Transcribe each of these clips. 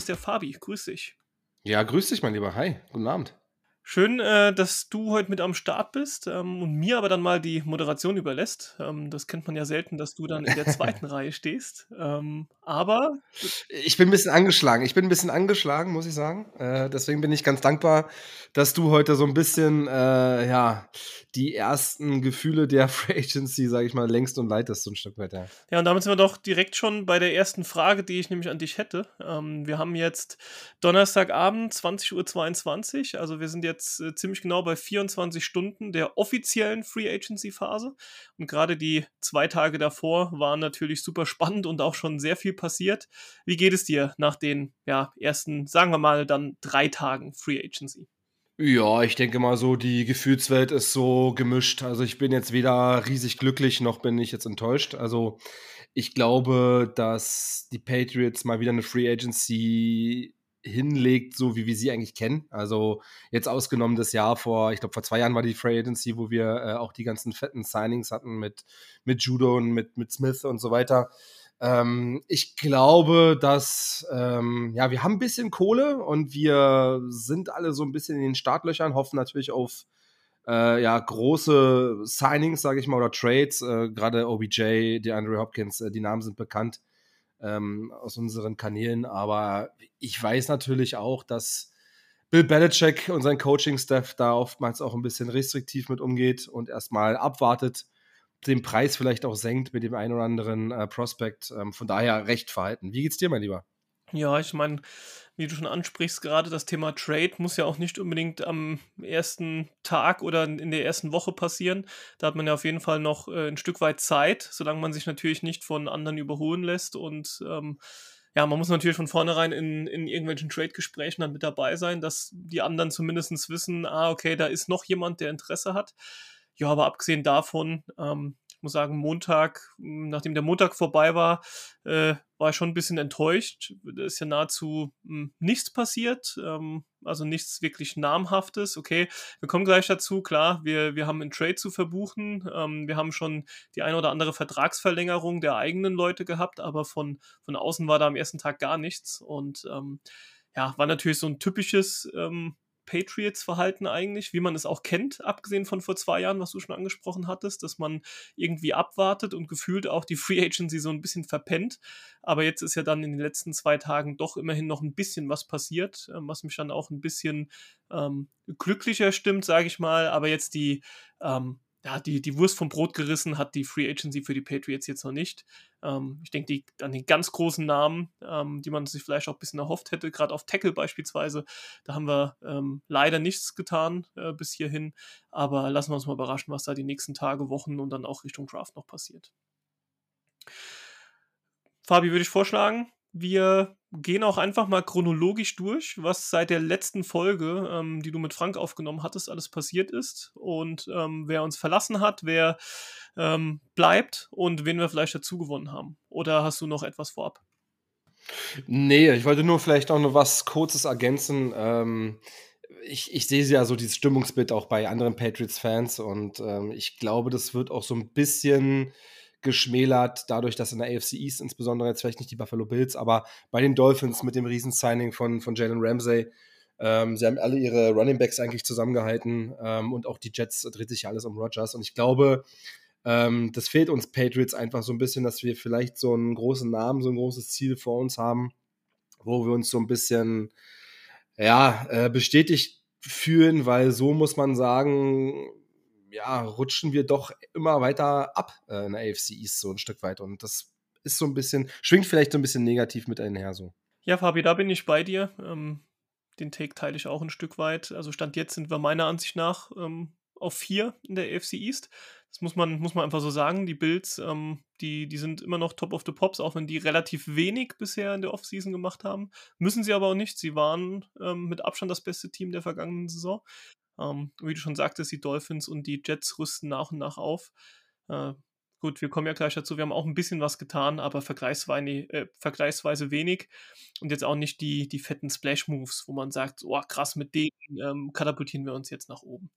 am Start ist der Fabi. Grüß dich. Ja, grüß dich, mein Lieber. Hi, guten Abend. Schön, äh, dass du heute mit am Start bist ähm, und mir aber dann mal die Moderation überlässt. Ähm, das kennt man ja selten, dass du dann in der zweiten Reihe stehst. Ähm, aber. Ich bin ein bisschen angeschlagen. Ich bin ein bisschen angeschlagen, muss ich sagen. Äh, deswegen bin ich ganz dankbar, dass du heute so ein bisschen, äh, ja, die ersten Gefühle der Free Agency, sage ich mal, längst und leitest, so ein Stück weit. Ja. und damit sind wir doch direkt schon bei der ersten Frage, die ich nämlich an dich hätte. Wir haben jetzt Donnerstagabend, 20.22 Uhr. Also wir sind jetzt äh, ziemlich genau bei 24 Stunden der offiziellen Free Agency Phase. Und gerade die zwei Tage davor waren natürlich super spannend und auch schon sehr viel passiert. Wie geht es dir nach den ja, ersten, sagen wir mal, dann drei Tagen Free Agency? Ja, ich denke mal so, die Gefühlswelt ist so gemischt. Also ich bin jetzt weder riesig glücklich, noch bin ich jetzt enttäuscht. Also ich glaube, dass die Patriots mal wieder eine Free Agency hinlegt, so wie wir sie eigentlich kennen. Also jetzt ausgenommen das Jahr vor, ich glaube vor zwei Jahren war die Free Agency, wo wir äh, auch die ganzen fetten Signings hatten mit, mit Judo und mit, mit Smith und so weiter. Ähm, ich glaube, dass ähm, ja, wir haben ein bisschen Kohle und wir sind alle so ein bisschen in den Startlöchern, hoffen natürlich auf äh, ja, große Signings, sage ich mal, oder Trades. Äh, Gerade OBJ, DeAndre Hopkins, äh, die Namen sind bekannt ähm, aus unseren Kanälen. Aber ich weiß natürlich auch, dass Bill Belichick und sein Coaching-Staff da oftmals auch ein bisschen restriktiv mit umgeht und erstmal abwartet, den Preis vielleicht auch senkt mit dem einen oder anderen äh, Prospect. Ähm, von daher recht verhalten. Wie geht's dir, mein Lieber? Ja, ich meine, wie du schon ansprichst, gerade das Thema Trade muss ja auch nicht unbedingt am ersten Tag oder in der ersten Woche passieren. Da hat man ja auf jeden Fall noch äh, ein Stück weit Zeit, solange man sich natürlich nicht von anderen überholen lässt. Und ähm, ja, man muss natürlich von vornherein in, in irgendwelchen Trade-Gesprächen dann mit dabei sein, dass die anderen zumindest wissen, ah, okay, da ist noch jemand, der Interesse hat. Ja, aber abgesehen davon, ähm, ich muss sagen, Montag, nachdem der Montag vorbei war, äh, war ich schon ein bisschen enttäuscht. Da ist ja nahezu mh, hm, nichts passiert, ähm, also nichts wirklich Namhaftes. Okay, wir kommen gleich dazu. Klar, wir, wir haben einen Trade zu verbuchen. Ähm, wir haben schon die eine oder andere Vertragsverlängerung der eigenen Leute gehabt, aber von, von außen war da am ersten Tag gar nichts. Und ähm, ja, war natürlich so ein typisches ähm, Patriots-Verhalten eigentlich, wie man es auch kennt, abgesehen von vor zwei Jahren, was du schon angesprochen hattest, dass man irgendwie abwartet und gefühlt auch die Free Agency so ein bisschen verpennt. Aber jetzt ist ja dann in den letzten zwei Tagen doch immerhin noch ein bisschen was passiert, ähm, was mich dann auch ein bisschen ähm, glücklicher stimmt, sage ich mal. Aber jetzt die ähm, ja, die, die Wurst vom Brot gerissen hat die Free Agency für die Patriots jetzt noch nicht. Ähm, ich denke an den ganz großen Namen, ähm, die man sich vielleicht auch ein bisschen erhofft hätte, gerade auf Tackle beispielsweise. Da haben wir ähm, leider nichts getan äh, bis hierhin. Aber lassen wir uns mal überraschen, was da die nächsten Tage, Wochen und dann auch Richtung Draft noch passiert. Fabi, würde ich vorschlagen, wir gehen auch einfach mal chronologisch durch, was seit der letzten Folge, ähm, die du mit Frank aufgenommen hattest, alles passiert ist und ähm, wer uns verlassen hat, wer ähm, bleibt und wen wir vielleicht dazu gewonnen haben. Oder hast du noch etwas vorab? Nee, ich wollte nur vielleicht auch noch was Kurzes ergänzen. Ähm, ich, ich sehe ja so dieses Stimmungsbild auch bei anderen Patriots-Fans und ähm, ich glaube, das wird auch so ein bisschen geschmälert, dadurch, dass in der AFC East insbesondere jetzt vielleicht nicht die Buffalo Bills, aber bei den Dolphins mit dem Riesensigning von, von Jalen Ramsey, ähm, sie haben alle ihre Running Backs eigentlich zusammengehalten ähm, und auch die Jets dreht sich ja alles um Rodgers. Und ich glaube, ähm, das fehlt uns Patriots einfach so ein bisschen, dass wir vielleicht so einen großen Namen, so ein großes Ziel vor uns haben, wo wir uns so ein bisschen ja, äh, bestätigt fühlen, weil so muss man sagen, ja, rutschen wir doch immer weiter ab äh, in der AFC East so ein Stück weit. Und das ist so ein bisschen, schwingt vielleicht so ein bisschen negativ mit einher so. Ja, Fabi, da bin ich bei dir. Ähm, den Take teile ich auch ein Stück weit. Also Stand jetzt sind wir meiner Ansicht nach ähm, auf vier in der AFC East. Das muss man, muss man einfach so sagen. Die Bills, ähm, die, die sind immer noch top of the pops, auch wenn die relativ wenig bisher in der Offseason gemacht haben. Müssen sie aber auch nicht. Sie waren ähm, mit Abstand das beste Team der vergangenen Saison. Ähm, wie du schon sagtest, die Dolphins und die Jets rüsten nach und nach auf. Äh, gut, wir kommen ja gleich dazu, wir haben auch ein bisschen was getan, aber vergleichsweise, äh, vergleichsweise wenig. Und jetzt auch nicht die, die fetten Splash-Moves, wo man sagt, oh krass, mit denen ähm, katapultieren wir uns jetzt nach oben.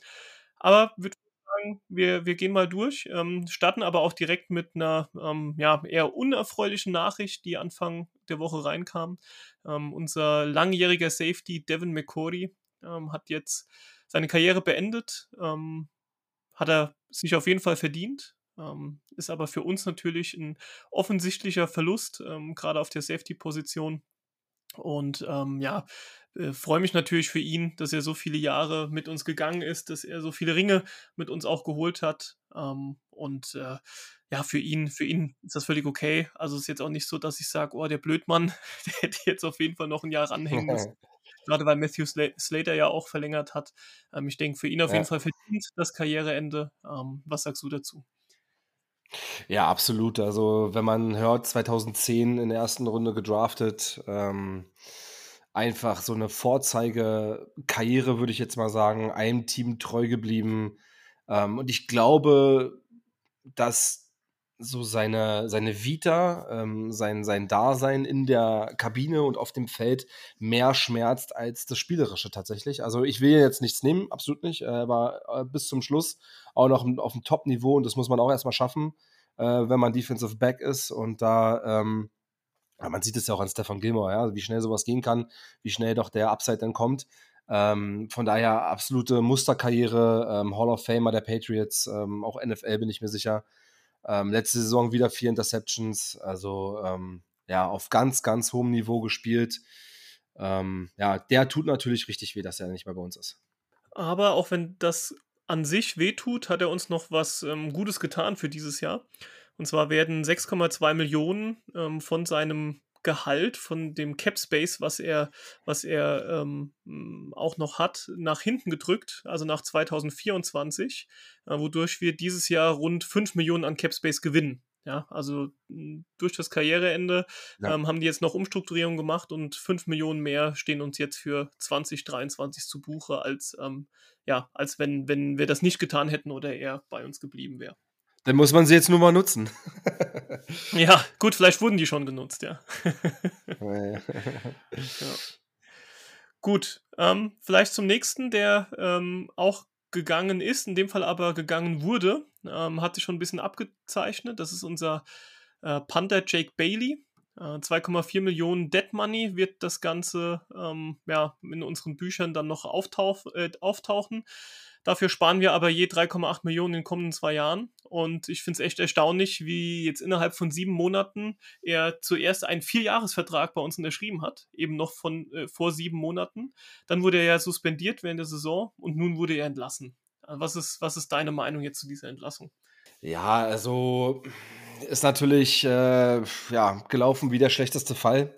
Aber würde sagen, wir, wir gehen mal durch, ähm, starten aber auch direkt mit einer ähm, ja, eher unerfreulichen Nachricht, die Anfang der Woche reinkam. Ähm, unser langjähriger Safety Devin McCordy ähm, hat jetzt seine Karriere beendet. Ähm, hat er sich auf jeden Fall verdient. Ähm, ist aber für uns natürlich ein offensichtlicher Verlust, gerade auf der Safety-Position. Und ähm, ja, äh, freue mich natürlich für ihn, dass er so viele Jahre mit uns gegangen ist, dass er so viele Ringe mit uns auch geholt hat. Ähm, und äh, ja, für ihn, für ihn ist das völlig okay. Also es ist jetzt auch nicht so, dass ich sage, oh, der Blödmann, der hätte jetzt auf jeden Fall noch ein Jahr ranhängen müssen. Gerade weil Matthew Slater ja auch verlängert hat. Ähm, ich denke, für ihn auf ja. jeden Fall verdient das Karriereende. Ähm, was sagst du dazu? Ja, absolut. Also, wenn man hört, 2010 in der ersten Runde gedraftet, ähm, einfach so eine Vorzeigekarriere, würde ich jetzt mal sagen, einem Team treu geblieben. Ähm, und ich glaube, dass so seine, seine Vita, ähm, sein, sein Dasein in der Kabine und auf dem Feld mehr schmerzt als das Spielerische tatsächlich. Also ich will jetzt nichts nehmen, absolut nicht. Er war äh, bis zum Schluss auch noch auf dem Top-Niveau und das muss man auch erstmal schaffen, äh, wenn man Defensive Back ist und da ähm, man sieht es ja auch an Stefan Gilmore, ja, wie schnell sowas gehen kann, wie schnell doch der Upside dann kommt. Ähm, von daher absolute Musterkarriere, ähm, Hall of Famer der Patriots, ähm, auch NFL bin ich mir sicher. Ähm, letzte Saison wieder vier Interceptions, also ähm, ja, auf ganz, ganz hohem Niveau gespielt. Ähm, ja, der tut natürlich richtig weh, dass er nicht mehr bei uns ist. Aber auch wenn das an sich wehtut, hat er uns noch was ähm, Gutes getan für dieses Jahr. Und zwar werden 6,2 Millionen ähm, von seinem Gehalt, von dem Cap Space, was er, was er ähm, auch noch hat, nach hinten gedrückt, also nach 2024, äh, wodurch wir dieses Jahr rund 5 Millionen an Cap Space gewinnen. Ja, also durch das Karriereende ja. ähm, haben die jetzt noch Umstrukturierung gemacht und 5 Millionen mehr stehen uns jetzt für 2023 zu Buche, als, ähm, ja, als wenn, wenn wir das nicht getan hätten oder er bei uns geblieben wäre. Dann muss man sie jetzt nur mal nutzen. ja, gut, vielleicht wurden die schon genutzt, ja. ja. Gut, ähm, vielleicht zum nächsten, der ähm, auch gegangen ist, in dem Fall aber gegangen wurde, ähm, hat sich schon ein bisschen abgezeichnet. Das ist unser äh, Panther Jake Bailey. Äh, 2,4 Millionen Dead Money wird das Ganze ähm, ja, in unseren Büchern dann noch auftauch, äh, auftauchen. Dafür sparen wir aber je 3,8 Millionen in den kommenden zwei Jahren. Und ich finde es echt erstaunlich, wie jetzt innerhalb von sieben Monaten er zuerst einen Vierjahresvertrag bei uns unterschrieben hat, eben noch von äh, vor sieben Monaten. Dann wurde er ja suspendiert während der Saison und nun wurde er entlassen. Was ist, was ist deine Meinung jetzt zu dieser Entlassung? Ja, also ist natürlich äh, ja, gelaufen wie der schlechteste Fall.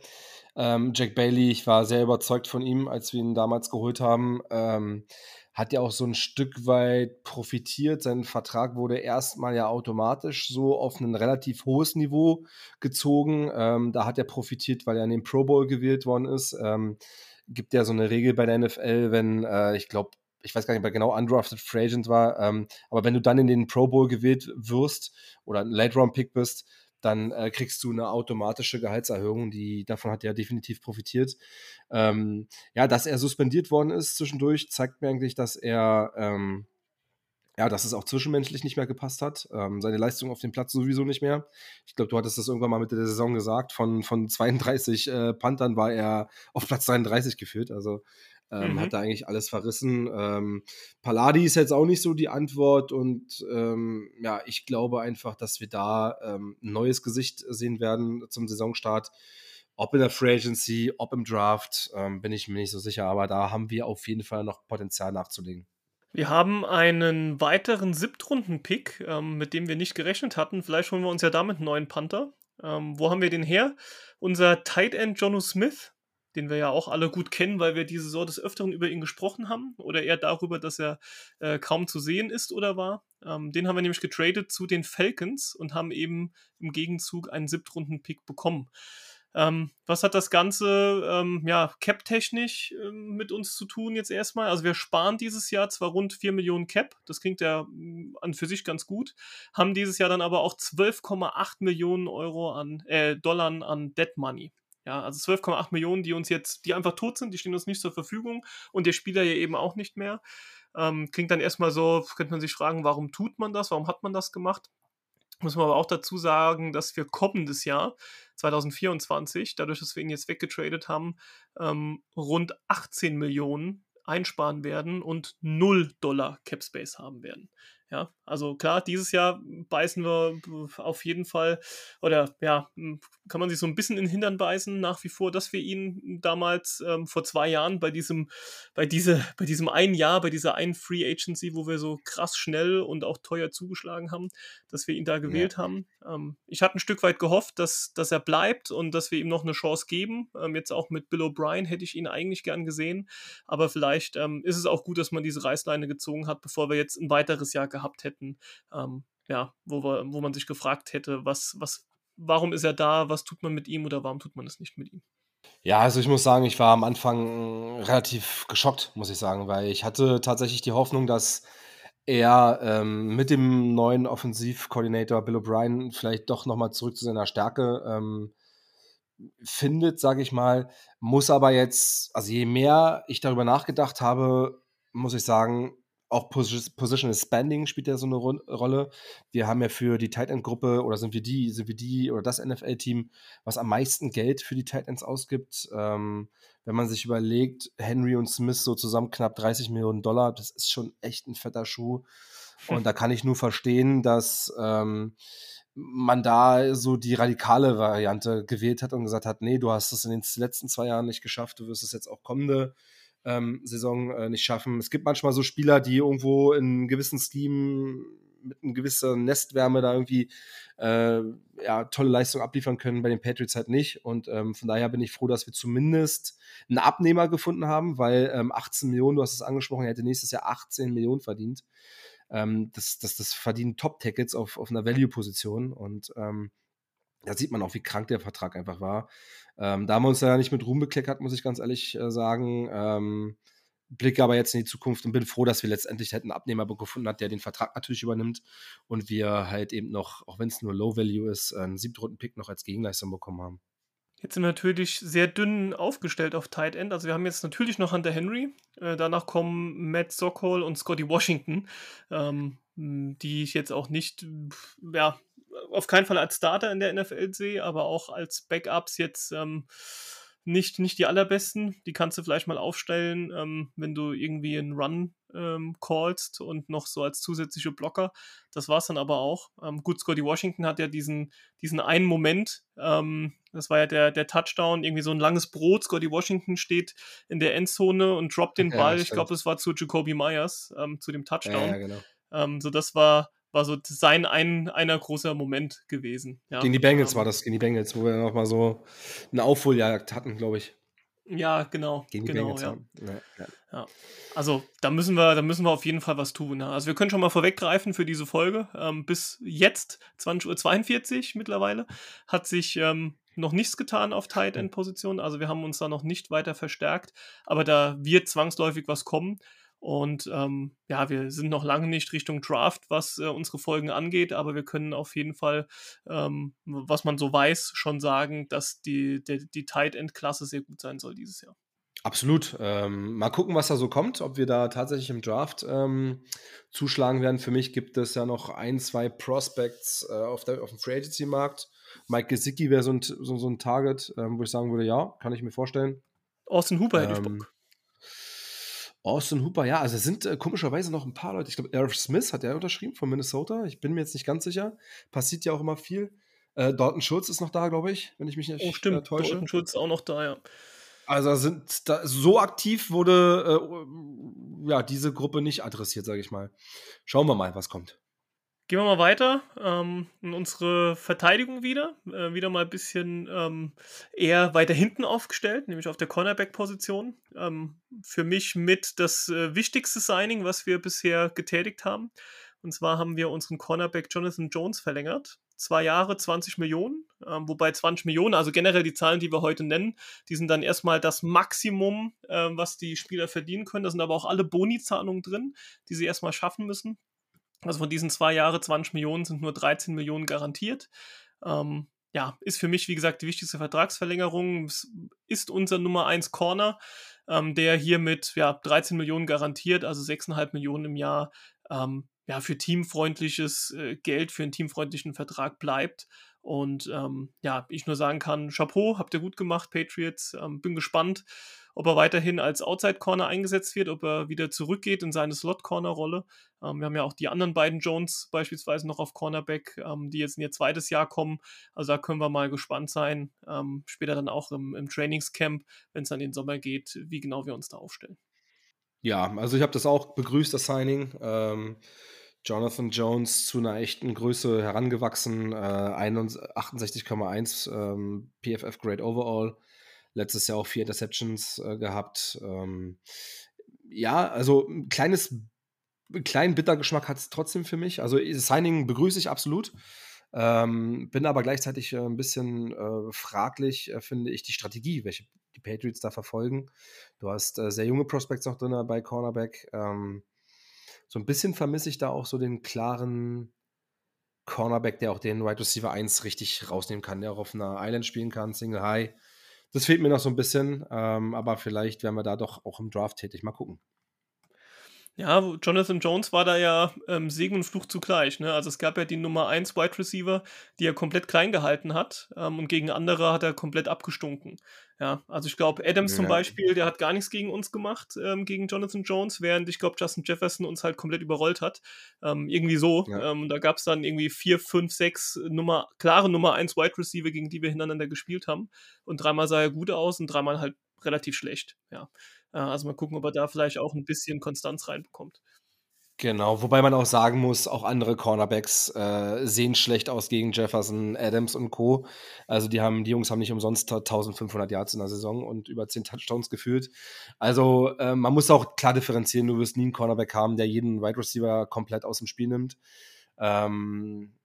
Ähm, Jack Bailey, ich war sehr überzeugt von ihm, als wir ihn damals geholt haben. Ähm, hat ja auch so ein Stück weit profitiert. Sein Vertrag wurde erstmal ja automatisch so auf ein relativ hohes Niveau gezogen. Ähm, da hat er profitiert, weil er in den Pro Bowl gewählt worden ist. Ähm, gibt ja so eine Regel bei der NFL, wenn, äh, ich glaube, ich weiß gar nicht, wer genau undrafted Free Agent war, ähm, aber wenn du dann in den Pro Bowl gewählt wirst oder ein Late Round Pick bist, dann äh, kriegst du eine automatische Gehaltserhöhung, die davon hat er definitiv profitiert. Ähm, ja, dass er suspendiert worden ist zwischendurch, zeigt mir eigentlich, dass er ähm, ja, dass es auch zwischenmenschlich nicht mehr gepasst hat. Ähm, seine Leistung auf dem Platz sowieso nicht mehr. Ich glaube, du hattest das irgendwann mal mit der Saison gesagt. Von, von 32 äh, Panthern war er auf Platz 33 geführt. Also ähm, mhm. Hat da eigentlich alles verrissen. Ähm, Palladi ist jetzt auch nicht so die Antwort und ähm, ja, ich glaube einfach, dass wir da ähm, ein neues Gesicht sehen werden zum Saisonstart. Ob in der Free Agency, ob im Draft, ähm, bin ich mir nicht so sicher, aber da haben wir auf jeden Fall noch Potenzial nachzulegen. Wir haben einen weiteren Siebtrunden-Pick, ähm, mit dem wir nicht gerechnet hatten. Vielleicht holen wir uns ja damit einen neuen Panther. wo haben wir den her? Unser Tight End Jonu Smith den wir ja auch alle gut kennen, weil wir diese Saison des Öfteren über ihn gesprochen haben oder eher darüber, dass er äh, kaum zu sehen ist oder war. Ähm, den haben wir nämlich getradet zu den Falcons und haben eben im Gegenzug einen Siebtrunden-Pick bekommen. Ähm, was hat das Ganze ähm, ja, cap-technisch ähm, mit uns zu tun jetzt erstmal? Also wir sparen dieses Jahr zwar rund 4 Millionen Cap, das klingt ja mm, an für sich ganz gut, haben dieses Jahr dann aber auch 12,8 Millionen Euro an äh, Dollar an Dead Money. Ja, also 12,8 Millionen, die uns jetzt, die einfach tot sind, die stehen uns nicht zur Verfügung und der Spieler ja eben auch nicht mehr. Ähm, klingt dann erstmal so, könnte man sich fragen, warum tut man das? Warum hat man das gemacht? Muss man aber auch dazu sagen, dass wir kommendes Jahr, 2024, dadurch, dass wir ihn jetzt weggetradet haben, ähm, rund 18 Millionen einsparen werden und 0 Dollar Cap Space haben werden. Ja, also klar, dieses Jahr beißen wir auf jeden Fall, oder ja, kann man sich so ein bisschen in den Hintern beißen, nach wie vor, dass wir ihn damals ähm, vor zwei Jahren bei diesem, bei diese, bei diesem einen Jahr, bei dieser einen Free Agency, wo wir so krass schnell und auch teuer zugeschlagen haben, dass wir ihn da gewählt ja. haben. Ähm, ich hatte ein Stück weit gehofft, dass, dass er bleibt und dass wir ihm noch eine Chance geben. Ähm, jetzt auch mit Bill O'Brien hätte ich ihn eigentlich gern gesehen, aber vielleicht ähm, ist es auch gut, dass man diese Reißleine gezogen hat, bevor wir jetzt ein weiteres Jahr gehabt hätten, ähm, ja, wo, wir, wo man sich gefragt hätte, was, was, warum ist er da, was tut man mit ihm oder warum tut man es nicht mit ihm? Ja, also ich muss sagen, ich war am Anfang relativ geschockt, muss ich sagen, weil ich hatte tatsächlich die Hoffnung, dass er ähm, mit dem neuen Offensivkoordinator Bill O'Brien vielleicht doch nochmal zurück zu seiner Stärke ähm, findet, sage ich mal, muss aber jetzt, also je mehr ich darüber nachgedacht habe, muss ich sagen, auch Positional Spending spielt ja so eine Rolle. Wir haben ja für die Tight End Gruppe oder sind wir die, sind wir die oder das NFL Team, was am meisten Geld für die Tight Ends ausgibt. Ähm, wenn man sich überlegt, Henry und Smith so zusammen knapp 30 Millionen Dollar, das ist schon echt ein fetter Schuh. Und da kann ich nur verstehen, dass ähm, man da so die radikale Variante gewählt hat und gesagt hat, nee, du hast es in den letzten zwei Jahren nicht geschafft, du wirst es jetzt auch kommende ähm, Saison äh, nicht schaffen. Es gibt manchmal so Spieler, die irgendwo in gewissen Scheme mit einer gewissen Nestwärme da irgendwie äh, ja, tolle Leistung abliefern können, bei den Patriots halt nicht. Und ähm, von daher bin ich froh, dass wir zumindest einen Abnehmer gefunden haben, weil ähm, 18 Millionen, du hast es angesprochen, er hätte nächstes Jahr 18 Millionen verdient. Ähm, das, das, das verdienen Top-Tickets auf, auf einer Value-Position und ähm, da sieht man auch, wie krank der Vertrag einfach war. Ähm, da haben wir uns ja nicht mit Ruhm bekleckert, muss ich ganz ehrlich äh, sagen. Ähm, blicke aber jetzt in die Zukunft und bin froh, dass wir letztendlich halt einen Abnehmer gefunden haben, der den Vertrag natürlich übernimmt und wir halt eben noch, auch wenn es nur Low Value ist, einen Siebtrunden-Pick noch als Gegenleistung bekommen haben. Jetzt sind wir natürlich sehr dünn aufgestellt auf Tight End. Also wir haben jetzt natürlich noch Hunter Henry. Äh, danach kommen Matt Sokol und Scotty Washington, ähm, die ich jetzt auch nicht, ja, auf keinen Fall als Starter in der NFL sehe, aber auch als Backups jetzt ähm, nicht, nicht die allerbesten. Die kannst du vielleicht mal aufstellen, ähm, wenn du irgendwie einen Run ähm, callst und noch so als zusätzliche Blocker. Das war es dann aber auch. Ähm, gut, Scotty Washington hat ja diesen, diesen einen Moment, ähm, das war ja der, der Touchdown, irgendwie so ein langes Brot. Scotty Washington steht in der Endzone und droppt den Ball. ich glaube, es war zu Jacoby Myers, ähm, zu dem Touchdown. Ja, ja genau. Ähm, so, das war, war so sein ein, einer großer Moment gewesen. Ja. Gegen die Bengals um, war das, gegen die Bengals, wo wir nochmal so eine Aufholjagd hatten, glaube ich. Ja, genau. Gegen die genau, Bengals ja. Ja, ja. Also da müssen wir, da müssen wir auf jeden Fall was tun. Also wir können schon mal vorweggreifen für diese Folge. Ähm, bis jetzt, 20.42 Uhr mittlerweile, hat sich ähm, noch nichts getan auf Tight End Position. Also wir haben uns da noch nicht weiter verstärkt. Aber da wird zwangsläufig was kommen. Und ähm, ja, wir sind noch lange nicht Richtung Draft, was äh, unsere Folgen angeht, aber wir können auf jeden Fall, ähm, was man so weiß, schon sagen, dass die, die, die Tight End-Klasse sehr gut sein soll dieses Jahr. Absolut. Ähm, mal gucken, was da so kommt, ob wir da tatsächlich im Draft ähm, zuschlagen werden. Für mich gibt es ja noch ein, zwei Prospects äh, auf, der, auf dem Free Agency-Markt. Mike Gesicki wäre so ein, so, so ein Target, ähm, wo ich sagen würde, ja, kann ich mir vorstellen. Austin Hooper hätte ich Bock. Austin Hooper, ja, also es sind äh, komischerweise noch ein paar Leute. Ich glaube, Eric Smith hat er unterschrieben von Minnesota. Ich bin mir jetzt nicht ganz sicher. Passiert ja auch immer viel. Äh, Dalton Schulz ist noch da, glaube ich, wenn ich mich nicht oh, stimmt. Äh, täusche. Dalton Schulz ist auch noch da, ja. Also sind da, so aktiv wurde äh, ja diese Gruppe nicht adressiert, sage ich mal. Schauen wir mal, was kommt. Gehen wir mal weiter ähm, in unsere Verteidigung wieder. Äh, wieder mal ein bisschen ähm, eher weiter hinten aufgestellt, nämlich auf der Cornerback-Position. Ähm, für mich mit das äh, wichtigste Signing, was wir bisher getätigt haben. Und zwar haben wir unseren Cornerback Jonathan Jones verlängert. Zwei Jahre, 20 Millionen. Ähm, wobei 20 Millionen, also generell die Zahlen, die wir heute nennen, die sind dann erstmal das Maximum, äh, was die Spieler verdienen können. Da sind aber auch alle Boni-Zahlungen drin, die sie erstmal schaffen müssen. Also von diesen zwei Jahren 20 Millionen sind nur 13 Millionen garantiert. Ähm, ja, ist für mich, wie gesagt, die wichtigste Vertragsverlängerung. Es ist unser Nummer 1 Corner, ähm, der hier mit ja, 13 Millionen garantiert, also 6,5 Millionen im Jahr, ähm, ja, für teamfreundliches äh, Geld, für einen teamfreundlichen Vertrag bleibt. Und ähm, ja, ich nur sagen kann, Chapeau, habt ihr gut gemacht, Patriots. Ähm, bin gespannt, ob er weiterhin als Outside Corner eingesetzt wird, ob er wieder zurückgeht in seine Slot Corner Rolle. Ähm, wir haben ja auch die anderen beiden Jones beispielsweise noch auf Cornerback, ähm, die jetzt in ihr zweites Jahr kommen. Also da können wir mal gespannt sein. Ähm, später dann auch im, im Trainingscamp, wenn es dann in den Sommer geht, wie genau wir uns da aufstellen. Ja, also ich habe das auch begrüßt, das Signing. Ähm, Jonathan Jones zu einer echten Größe herangewachsen, äh, 68,1 ähm, PFF Grade Overall. Letztes Jahr auch vier Interceptions äh, gehabt. Ähm, ja, also ein kleines, kleinen Bittergeschmack hat es trotzdem für mich. Also Signing begrüße ich absolut. Ähm, bin aber gleichzeitig äh, ein bisschen äh, fraglich, äh, finde ich, die Strategie, welche die Patriots da verfolgen. Du hast äh, sehr junge Prospects noch drin bei Cornerback. Ähm, so ein bisschen vermisse ich da auch so den klaren Cornerback, der auch den Wide Receiver 1 richtig rausnehmen kann, der auch auf einer Island spielen kann, Single High. Das fehlt mir noch so ein bisschen, ähm, aber vielleicht werden wir da doch auch im Draft tätig. Mal gucken. Ja, Jonathan Jones war da ja ähm, Segen und Fluch zugleich. Ne? Also es gab ja die Nummer 1 Wide Receiver, die er komplett klein gehalten hat ähm, und gegen andere hat er komplett abgestunken. Ja, also ich glaube, Adams ja. zum Beispiel, der hat gar nichts gegen uns gemacht, ähm, gegen Jonathan Jones, während ich glaube, Justin Jefferson uns halt komplett überrollt hat. Ähm, irgendwie so. Ja. Ähm, da gab es dann irgendwie vier, fünf, sechs Nummer, klare Nummer 1 Wide Receiver, gegen die wir hintereinander gespielt haben. Und dreimal sah er gut aus und dreimal halt relativ schlecht. Ja. Äh, also mal gucken, ob er da vielleicht auch ein bisschen Konstanz reinbekommt. Genau, wobei man auch sagen muss, auch andere Cornerbacks äh, sehen schlecht aus gegen Jefferson, Adams und Co. Also die haben, die Jungs haben nicht umsonst 1500 Yards in der Saison und über 10 Touchdowns geführt. Also äh, man muss auch klar differenzieren, du wirst nie einen Cornerback haben, der jeden Wide Receiver komplett aus dem Spiel nimmt. Ähm,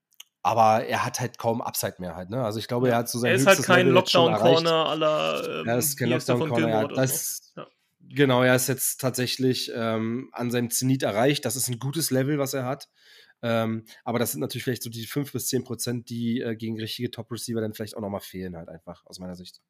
aber er hat halt kaum Upside mehr halt, ne? Also ich glaube, er hat so sein Er ist halt kein Lockdown-Corner aller ähm, Er ist kein Lockdown-Corner, ja, das, so. ja. Genau, er ist jetzt tatsächlich ähm, an seinem Zenit erreicht. Das ist ein gutes Level, was er hat. Ähm, aber das sind natürlich vielleicht so die 5 bis 10 Prozent, die äh, gegen richtige Top-Receiver dann vielleicht auch nochmal fehlen, halt einfach, aus meiner Sicht.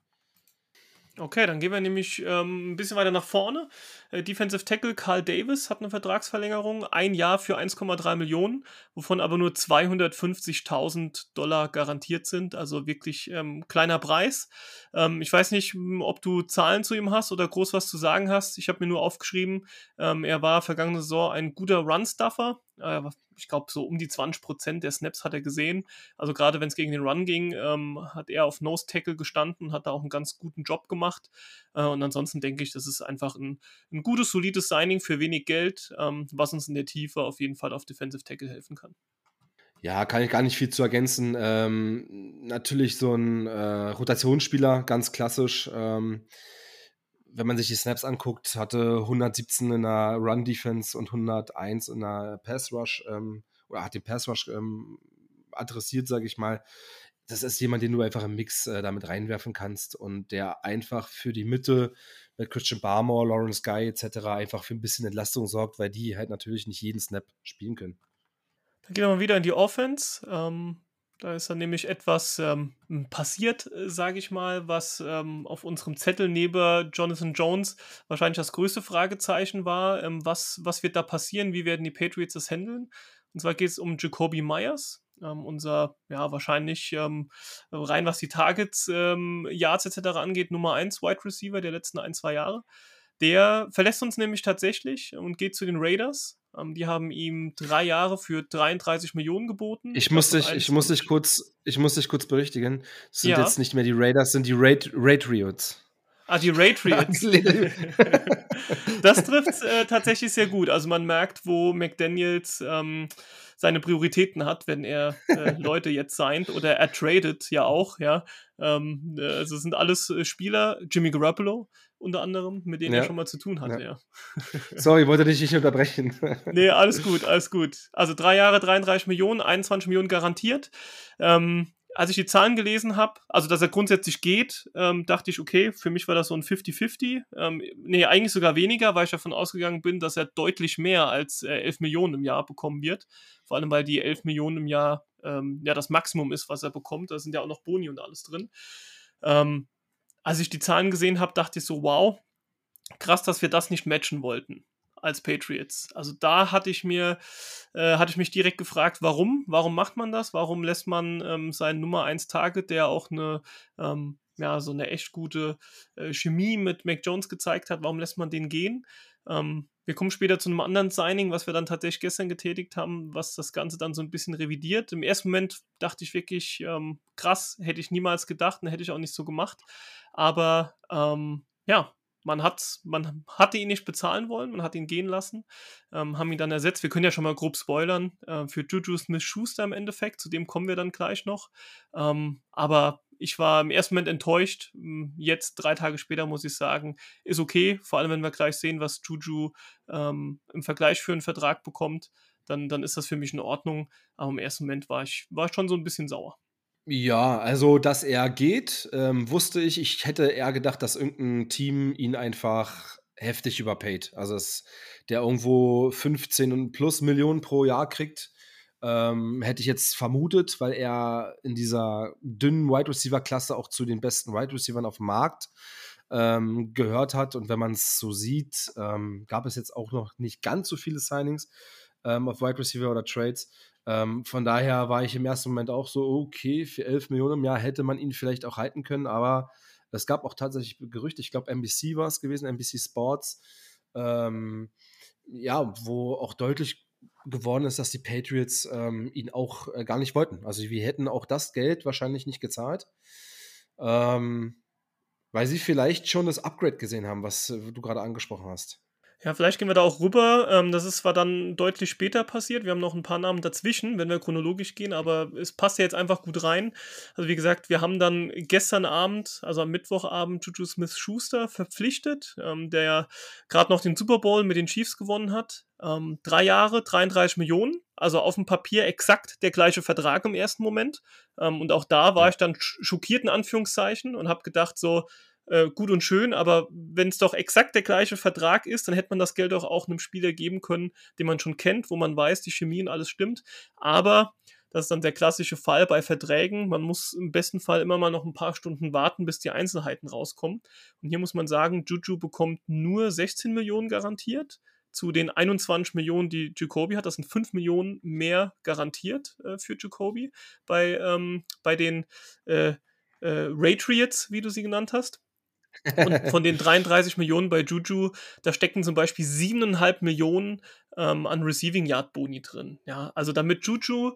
Okay, dann gehen wir nämlich ähm, ein bisschen weiter nach vorne. Äh, Defensive Tackle Carl Davis hat eine Vertragsverlängerung, ein Jahr für 1,3 Millionen, wovon aber nur 250.000 Dollar garantiert sind, also wirklich ähm, kleiner Preis. Ähm, ich weiß nicht, ob du Zahlen zu ihm hast oder groß was zu sagen hast. Ich habe mir nur aufgeschrieben, ähm, er war vergangene Saison ein guter Run-Stuffer, ich glaube, so um die 20 Prozent der Snaps hat er gesehen. Also gerade wenn es gegen den Run ging, ähm, hat er auf Nose Tackle gestanden, hat da auch einen ganz guten Job gemacht. Äh, und ansonsten denke ich, das ist einfach ein, ein gutes, solides Signing für wenig Geld, ähm, was uns in der Tiefe auf jeden Fall auf Defensive Tackle helfen kann. Ja, kann ich gar nicht viel zu ergänzen. Ähm, natürlich so ein äh, Rotationsspieler, ganz klassisch. Ähm, wenn man sich die Snaps anguckt, hatte 117 in der Run-Defense und 101 in der Pass-Rush ähm, oder hat den Pass-Rush ähm, adressiert, sage ich mal. Das ist jemand, den du einfach im Mix äh, damit reinwerfen kannst und der einfach für die Mitte mit Christian Barmore, Lawrence Guy etc. einfach für ein bisschen Entlastung sorgt, weil die halt natürlich nicht jeden Snap spielen können. Dann gehen wir mal wieder in die Offense. Ähm, da ist dann nämlich etwas ähm, passiert, äh, sage ich mal, was ähm, auf unserem Zettel neben Jonathan Jones wahrscheinlich das größte Fragezeichen war. Ähm, was, was wird da passieren? Wie werden die Patriots das handeln? Und zwar geht es um Jacoby Myers, ähm, unser, ja, wahrscheinlich ähm, rein was die Targets, ähm, Yards etc. angeht, Nummer 1 Wide Receiver der letzten ein, zwei Jahre. Der verlässt uns nämlich tatsächlich und geht zu den Raiders. Ähm, die haben ihm drei Jahre für 33 Millionen geboten. Ich muss, dich, ich, muss dich kurz, ich muss dich kurz berichtigen. Es sind ja. jetzt nicht mehr die Raiders, sind die Raid, Raidriots. Ah, die Raidriots. das trifft äh, tatsächlich sehr gut. Also man merkt, wo McDaniels ähm, seine Prioritäten hat, wenn er äh, Leute jetzt signed oder er tradet ja auch, ja. Ähm, äh, also es sind alles äh, Spieler, Jimmy Garoppolo unter anderem, mit denen ja. er schon mal zu tun hatte, ja. Sorry, wollte dich nicht unterbrechen. nee, alles gut, alles gut. Also drei Jahre, 33 Millionen, 21 Millionen garantiert. Ähm, als ich die Zahlen gelesen habe, also dass er grundsätzlich geht, ähm, dachte ich, okay, für mich war das so ein 50-50. Ähm, nee, eigentlich sogar weniger, weil ich davon ausgegangen bin, dass er deutlich mehr als äh, 11 Millionen im Jahr bekommen wird. Vor allem, weil die 11 Millionen im Jahr ähm, ja das Maximum ist, was er bekommt. Da sind ja auch noch Boni und alles drin. Ähm, als ich die Zahlen gesehen habe, dachte ich so, wow, krass, dass wir das nicht matchen wollten als Patriots. Also da hatte ich mir, äh, hatte ich mich direkt gefragt, warum? Warum macht man das? Warum lässt man ähm, seinen Nummer 1 Target, der auch eine, ähm, ja, so eine echt gute äh, Chemie mit Mac Jones gezeigt hat, warum lässt man den gehen? Ähm, wir kommen später zu einem anderen Signing, was wir dann tatsächlich gestern getätigt haben, was das Ganze dann so ein bisschen revidiert. Im ersten Moment dachte ich wirklich, ähm, krass, hätte ich niemals gedacht und hätte ich auch nicht so gemacht. Aber ähm, ja, man hat, man hatte ihn nicht bezahlen wollen, man hat ihn gehen lassen, ähm, haben ihn dann ersetzt. Wir können ja schon mal grob spoilern äh, für Juju Smith Schuster im Endeffekt, zu dem kommen wir dann gleich noch. Ähm, aber ich war im ersten Moment enttäuscht. Hm, jetzt, drei Tage später, muss ich sagen, ist okay. Vor allem, wenn wir gleich sehen, was Juju ähm, im Vergleich für einen Vertrag bekommt, dann, dann ist das für mich in Ordnung. Aber im ersten Moment war ich, war ich schon so ein bisschen sauer. Ja, also, dass er geht, ähm, wusste ich. Ich hätte eher gedacht, dass irgendein Team ihn einfach heftig überpaid. Also, dass der irgendwo 15 und plus Millionen pro Jahr kriegt, ähm, hätte ich jetzt vermutet, weil er in dieser dünnen Wide Receiver Klasse auch zu den besten Wide Receivern auf dem Markt ähm, gehört hat. Und wenn man es so sieht, ähm, gab es jetzt auch noch nicht ganz so viele Signings ähm, auf Wide Receiver oder Trades. Ähm, von daher war ich im ersten Moment auch so, okay, für 11 Millionen im Jahr hätte man ihn vielleicht auch halten können, aber es gab auch tatsächlich Gerüchte, ich glaube, NBC war es gewesen, NBC Sports, ähm, ja, wo auch deutlich geworden ist, dass die Patriots ähm, ihn auch äh, gar nicht wollten. Also wir hätten auch das Geld wahrscheinlich nicht gezahlt, ähm, weil sie vielleicht schon das Upgrade gesehen haben, was äh, du gerade angesprochen hast. Ja, vielleicht gehen wir da auch rüber. Ähm, das ist zwar dann deutlich später passiert. Wir haben noch ein paar Namen dazwischen, wenn wir chronologisch gehen, aber es passt ja jetzt einfach gut rein. Also wie gesagt, wir haben dann gestern Abend, also am Mittwochabend, Juju Smith Schuster verpflichtet, ähm, der ja gerade noch den Super Bowl mit den Chiefs gewonnen hat. Ähm, drei Jahre, 33 Millionen, also auf dem Papier exakt der gleiche Vertrag im ersten Moment. Und auch da war ich dann schockiert in Anführungszeichen und habe gedacht so, äh, gut und schön, aber wenn es doch exakt der gleiche Vertrag ist, dann hätte man das Geld doch auch einem Spieler geben können, den man schon kennt, wo man weiß, die Chemie und alles stimmt. Aber das ist dann der klassische Fall bei Verträgen. Man muss im besten Fall immer mal noch ein paar Stunden warten, bis die Einzelheiten rauskommen. Und hier muss man sagen, Juju bekommt nur 16 Millionen garantiert zu den 21 Millionen, die Jacoby hat. Das sind 5 Millionen mehr garantiert äh, für Jacoby bei, ähm, bei den äh, äh, Ratriots, wie du sie genannt hast. Und von den 33 Millionen bei Juju, da stecken zum Beispiel 7,5 Millionen ähm, an Receiving Yard Boni drin. Ja, also damit Juju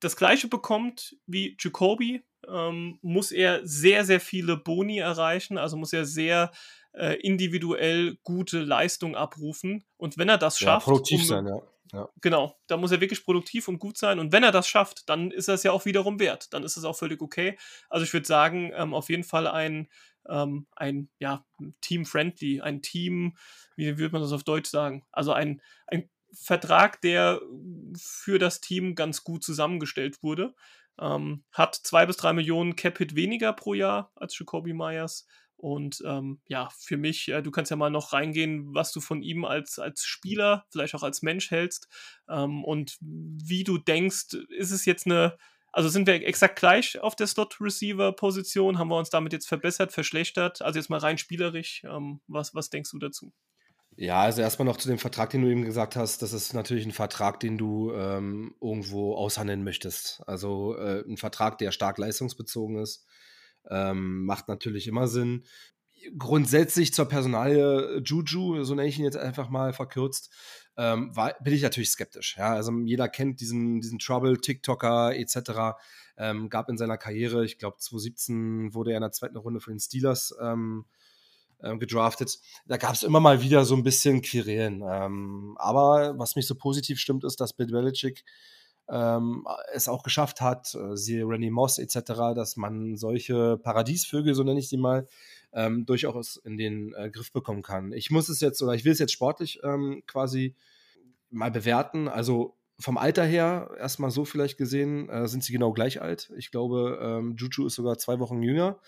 das gleiche bekommt wie Jacoby, ähm, muss er sehr, sehr viele Boni erreichen, also muss er sehr äh, individuell gute Leistung abrufen. Und wenn er das schafft. Ja, produktiv um, sein, ja. Ja. Genau, da muss er wirklich produktiv und gut sein. Und wenn er das schafft, dann ist es ja auch wiederum wert. Dann ist es auch völlig okay. Also ich würde sagen, ähm, auf jeden Fall ein ähm, ein ja, Team-friendly, ein Team, wie würde man das auf Deutsch sagen? Also ein, ein Vertrag, der für das Team ganz gut zusammengestellt wurde. Ähm, hat zwei bis drei Millionen Cap-Hit weniger pro Jahr als Jacoby Myers. Und ähm, ja, für mich, äh, du kannst ja mal noch reingehen, was du von ihm als, als Spieler, vielleicht auch als Mensch hältst. Ähm, und wie du denkst, ist es jetzt eine also sind wir exakt gleich auf der Slot-Receiver-Position? Haben wir uns damit jetzt verbessert, verschlechtert? Also jetzt mal rein spielerisch. Ähm, was, was denkst du dazu? Ja, also erstmal noch zu dem Vertrag, den du eben gesagt hast. Das ist natürlich ein Vertrag, den du ähm, irgendwo aushandeln möchtest. Also äh, ein Vertrag, der stark leistungsbezogen ist, ähm, macht natürlich immer Sinn grundsätzlich zur Personalie Juju, so nenne ich ihn jetzt einfach mal verkürzt, ähm, war, bin ich natürlich skeptisch. Ja? Also jeder kennt diesen, diesen Trouble, TikToker etc. Ähm, gab in seiner Karriere, ich glaube 2017 wurde er in der zweiten Runde von den Steelers ähm, äh, gedraftet. Da gab es immer mal wieder so ein bisschen Querelen. Ähm, aber was mich so positiv stimmt, ist, dass Bill Belichick ähm, es auch geschafft hat, äh, siehe Randy Moss etc., dass man solche Paradiesvögel, so nenne ich sie mal, ähm, durchaus in den äh, Griff bekommen kann. Ich muss es jetzt, oder ich will es jetzt sportlich ähm, quasi mal bewerten. Also vom Alter her, erstmal so vielleicht gesehen, äh, sind sie genau gleich alt. Ich glaube, ähm, Juju ist sogar zwei Wochen jünger.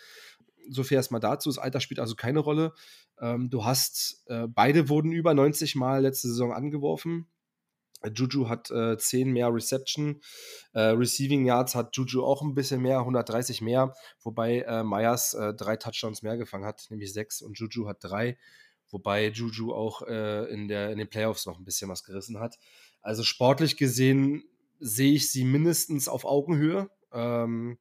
So viel erstmal dazu. Das Alter spielt also keine Rolle. Ähm, du hast, äh, beide wurden über 90 Mal letzte Saison angeworfen. Juju hat äh, 10 mehr Reception. Äh, Receiving Yards hat Juju auch ein bisschen mehr, 130 mehr, wobei äh, Myers äh, drei Touchdowns mehr gefangen hat, nämlich sechs und Juju hat drei, wobei Juju auch äh, in, der, in den Playoffs noch ein bisschen was gerissen hat. Also sportlich gesehen sehe ich sie mindestens auf Augenhöhe. Ähm,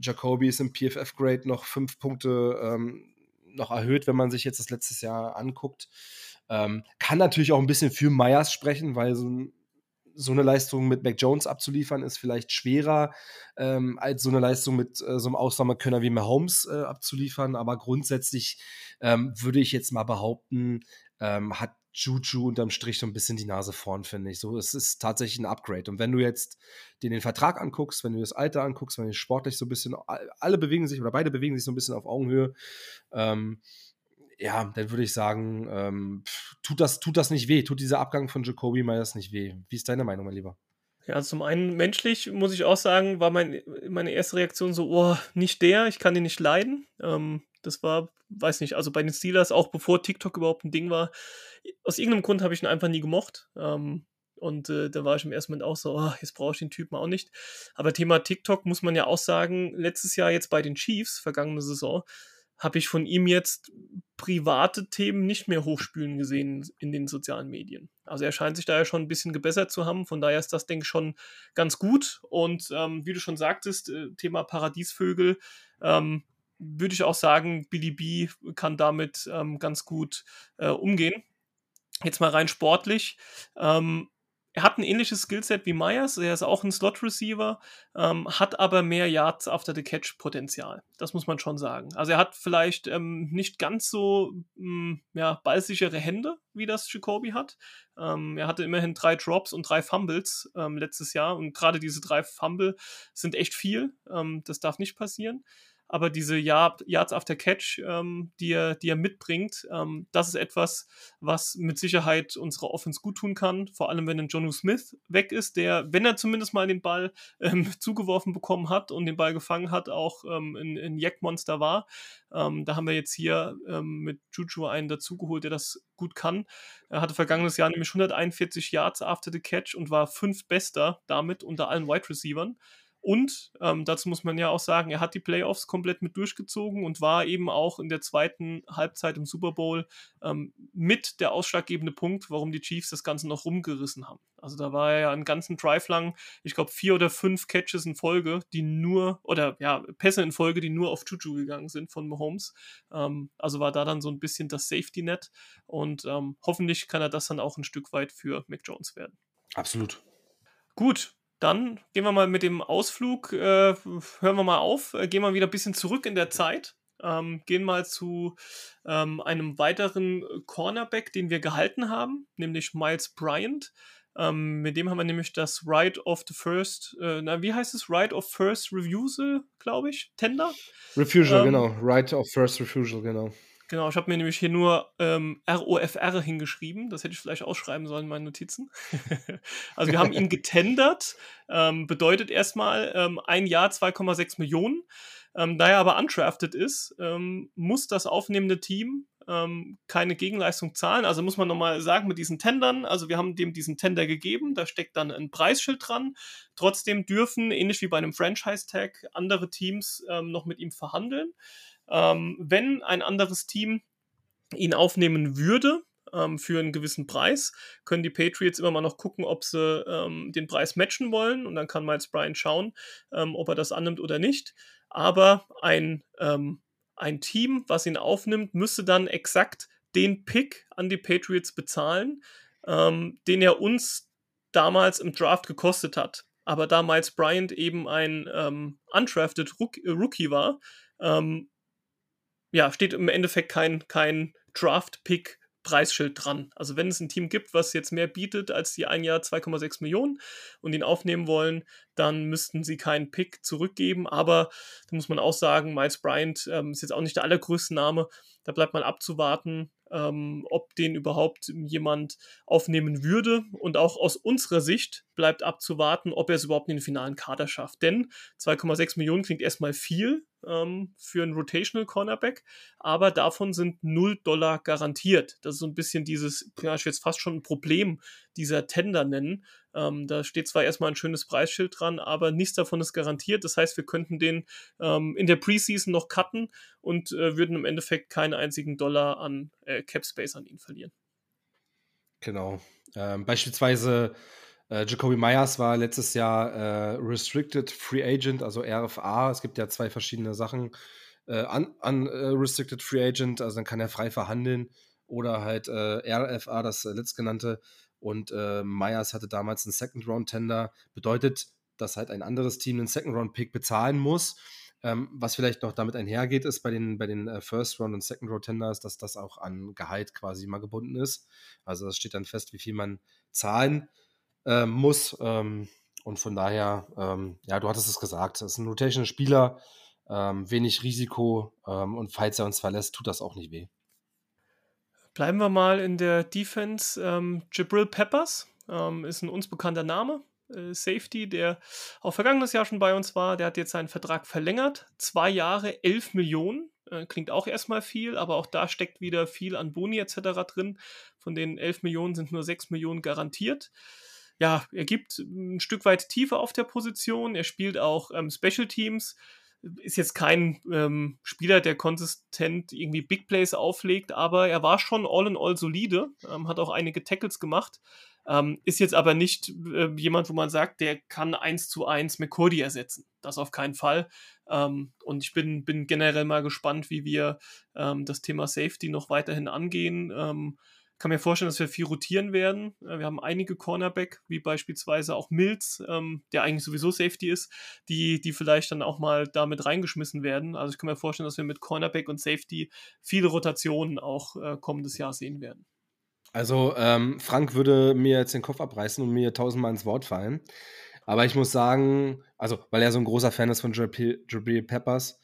Jacoby ist im PFF-Grade noch fünf Punkte ähm, noch erhöht, wenn man sich jetzt das letzte Jahr anguckt. Ähm, kann natürlich auch ein bisschen für Myers sprechen, weil so, so, eine Leistung mit Mac Jones abzuliefern ist vielleicht schwerer, ähm, als so eine Leistung mit äh, so einem Ausnahmekönner wie Mahomes äh, abzuliefern. Aber grundsätzlich ähm, würde ich jetzt mal behaupten, ähm, hat Juju unterm Strich so ein bisschen die Nase vorn, finde ich. So, es ist tatsächlich ein Upgrade. Und wenn du jetzt den, den Vertrag anguckst, wenn du das Alter anguckst, wenn du sportlich so ein bisschen, alle bewegen sich oder beide bewegen sich so ein bisschen auf Augenhöhe, ähm, ja, dann würde ich sagen, ähm, tut, das, tut das nicht weh, tut dieser Abgang von Jacoby Myers nicht weh. Wie ist deine Meinung, mein Lieber? Ja, zum einen menschlich muss ich auch sagen, war mein, meine erste Reaktion so, oh, nicht der, ich kann ihn nicht leiden. Ähm, das war, weiß nicht, also bei den Steelers, auch bevor TikTok überhaupt ein Ding war, aus irgendeinem Grund habe ich ihn einfach nie gemocht. Ähm, und äh, da war ich im ersten Moment auch so, oh, jetzt brauche ich den Typen auch nicht. Aber Thema TikTok muss man ja auch sagen, letztes Jahr jetzt bei den Chiefs, vergangene Saison, habe ich von ihm jetzt private Themen nicht mehr hochspülen gesehen in den sozialen Medien. Also er scheint sich da ja schon ein bisschen gebessert zu haben. Von daher ist das, denke ich, schon ganz gut. Und ähm, wie du schon sagtest, äh, Thema Paradiesvögel, ähm, würde ich auch sagen, Billy B kann damit ähm, ganz gut äh, umgehen. Jetzt mal rein sportlich. Ähm, er hat ein ähnliches Skillset wie Myers, er ist auch ein Slot-Receiver, ähm, hat aber mehr Yards after the Catch-Potenzial. Das muss man schon sagen. Also er hat vielleicht ähm, nicht ganz so mh, mm, ja, ballsichere Hände, wie das Jacoby hat. Ähm, er hatte immerhin drei Drops und drei Fumbles ähm, letztes Jahr und gerade diese drei Fumble sind echt viel. Ähm, das darf nicht passieren aber diese Yard, Yards after Catch, ähm, die, er, die er mitbringt, ähm, das ist etwas, was mit Sicherheit unserer Offense gut tun kann. Vor allem, wenn ein Jonu Smith weg ist, der, wenn er zumindest mal den Ball ähm, zugeworfen bekommen hat und den Ball gefangen hat, auch ähm, ein, ein Jack-Monster war. Ähm, da haben wir jetzt hier ähm, mit Juju einen dazugeholt, der das gut kann. Er hatte vergangenes Jahr nämlich 141 Yards after the Catch und war fünf Bester damit unter allen Wide Receivern. Und ähm, dazu muss man ja auch sagen, er hat die Playoffs komplett mit durchgezogen und war eben auch in der zweiten Halbzeit im Super Bowl ähm, mit der ausschlaggebende Punkt, warum die Chiefs das Ganze noch rumgerissen haben. Also da war er ja einen ganzen Drive lang, ich glaube, vier oder fünf Catches in Folge, die nur, oder ja, Pässe in Folge, die nur auf Juju gegangen sind von Mahomes. Ähm, also war da dann so ein bisschen das Safety-Net und ähm, hoffentlich kann er das dann auch ein Stück weit für Mac Jones werden. Absolut. Gut, dann gehen wir mal mit dem Ausflug, äh, hören wir mal auf, äh, gehen wir wieder ein bisschen zurück in der Zeit. Ähm, gehen mal zu ähm, einem weiteren Cornerback, den wir gehalten haben, nämlich Miles Bryant. Ähm, mit dem haben wir nämlich das Right of the First, äh, na, wie heißt es? Right of First Refusal, glaube ich, Tender? Refusal, ähm, genau. Right of First Refusal, genau. Genau, ich habe mir nämlich hier nur ähm, ROFR hingeschrieben. Das hätte ich vielleicht ausschreiben sollen in meinen Notizen. also wir haben ihn getendert. Ähm, bedeutet erstmal ähm, ein Jahr 2,6 Millionen. Ähm, da er aber undrafted ist, ähm, muss das aufnehmende Team ähm, keine Gegenleistung zahlen. Also muss man nochmal sagen mit diesen Tendern, also wir haben dem diesen Tender gegeben, da steckt dann ein Preisschild dran. Trotzdem dürfen, ähnlich wie bei einem Franchise-Tag, andere Teams noch mit ihm verhandeln. Ähm, wenn ein anderes Team ihn aufnehmen würde, ähm, für einen gewissen Preis, können die Patriots immer mal noch gucken, ob sie ähm, den Preis matchen wollen und dann kann Miles Bryant schauen, ähm, ob er das annimmt oder nicht. Aber ein, ähm, ein Team, was ihn aufnimmt, müsste dann exakt den Pick an die Patriots bezahlen, ähm, den er uns damals im Draft gekostet hat. Aber da Miles Bryant eben ein ähm, undrafted Rookie war, ja, steht im Endeffekt kein, kein Draft-Pick Preisschild dran. Also wenn es ein Team gibt, was jetzt mehr bietet als die ein Jahr 2,6 Millionen und ihn aufnehmen wollen, dann müssten sie keinen Pick zurückgeben. Aber da muss man auch sagen, Miles Bryant ähm, ist jetzt auch nicht der allergrößte Name. Da bleibt mal abzuwarten, ähm, ob den überhaupt jemand aufnehmen würde. Und auch aus unserer Sicht bleibt abzuwarten, ob er es überhaupt in den finalen Kader schafft. Denn 2,6 Millionen klingt erstmal viel ähm, für einen Rotational Cornerback, aber davon sind 0 Dollar garantiert. Das ist so ein bisschen dieses, ja, ich jetzt fast schon ein Problem dieser Tender nennen. Ähm, da steht zwar erstmal ein schönes Preisschild dran, aber nichts davon ist garantiert. Das heißt, wir könnten den ähm, in der Preseason noch cutten und äh, würden im Endeffekt keinen einzigen Dollar an äh, Cap Space an ihn verlieren. Genau. Ähm, beispielsweise äh, Jacoby Myers war letztes Jahr äh, Restricted Free Agent, also RFA. Es gibt ja zwei verschiedene Sachen. Äh, Unrestricted Free Agent, also dann kann er frei verhandeln. Oder halt äh, RFA, das äh, letztgenannte. Und äh, Myers hatte damals einen Second-Round-Tender. Bedeutet, dass halt ein anderes Team einen Second-Round-Pick bezahlen muss. Ähm, was vielleicht noch damit einhergeht, ist bei den, bei den äh, First Round und Second Round Tenders, dass das auch an Gehalt quasi mal gebunden ist. Also das steht dann fest, wie viel man zahlen äh, muss. Ähm, und von daher, ähm, ja, du hattest es gesagt, das ist ein Rotational Spieler, ähm, wenig Risiko ähm, und falls er uns verlässt, tut das auch nicht weh. Bleiben wir mal in der Defense. Ähm, Jabril Peppers ist ein uns bekannter Name, äh, Safety, der auch vergangenes Jahr schon bei uns war. Der hat jetzt seinen Vertrag verlängert. Zwei Jahre, 11 Millionen. Äh, klingt auch erstmal viel, aber auch da steckt wieder viel an Boni etc. drin. Von den 11 Millionen sind nur 6 Millionen garantiert. Ja, er gibt ein Stück weit tiefer auf der Position. Er spielt auch ähm, Special Teams ist jetzt kein ähm, Spieler, der konsistent irgendwie Big Plays auflegt, aber er war schon all in all solide, ähm, hat auch einige Tackles gemacht, ähm, ist jetzt aber nicht äh, jemand, wo man sagt, der kann eins zu eins McCurdy ersetzen. Das auf keinen Fall. Ähm, und ich bin, bin generell mal gespannt, wie wir ähm, das Thema Safety noch weiterhin angehen kann mir vorstellen, dass wir viel rotieren werden. Äh, wir haben einige Cornerback, wie beispielsweise auch Mills, ähm, der eigentlich sowieso Safety ist, die, die vielleicht dann auch mal damit reingeschmissen werden. Also ich kann mir vorstellen, dass wir mit Cornerback und Safety viele Rotationen auch äh, kommendes Jahr sehen werden. Also ähm, Frank würde mir jetzt den Kopf abreißen und mir tausendmal ins Wort fallen. Aber ich muss sagen, also weil er so ein großer Fan ist von Jabril Peppers,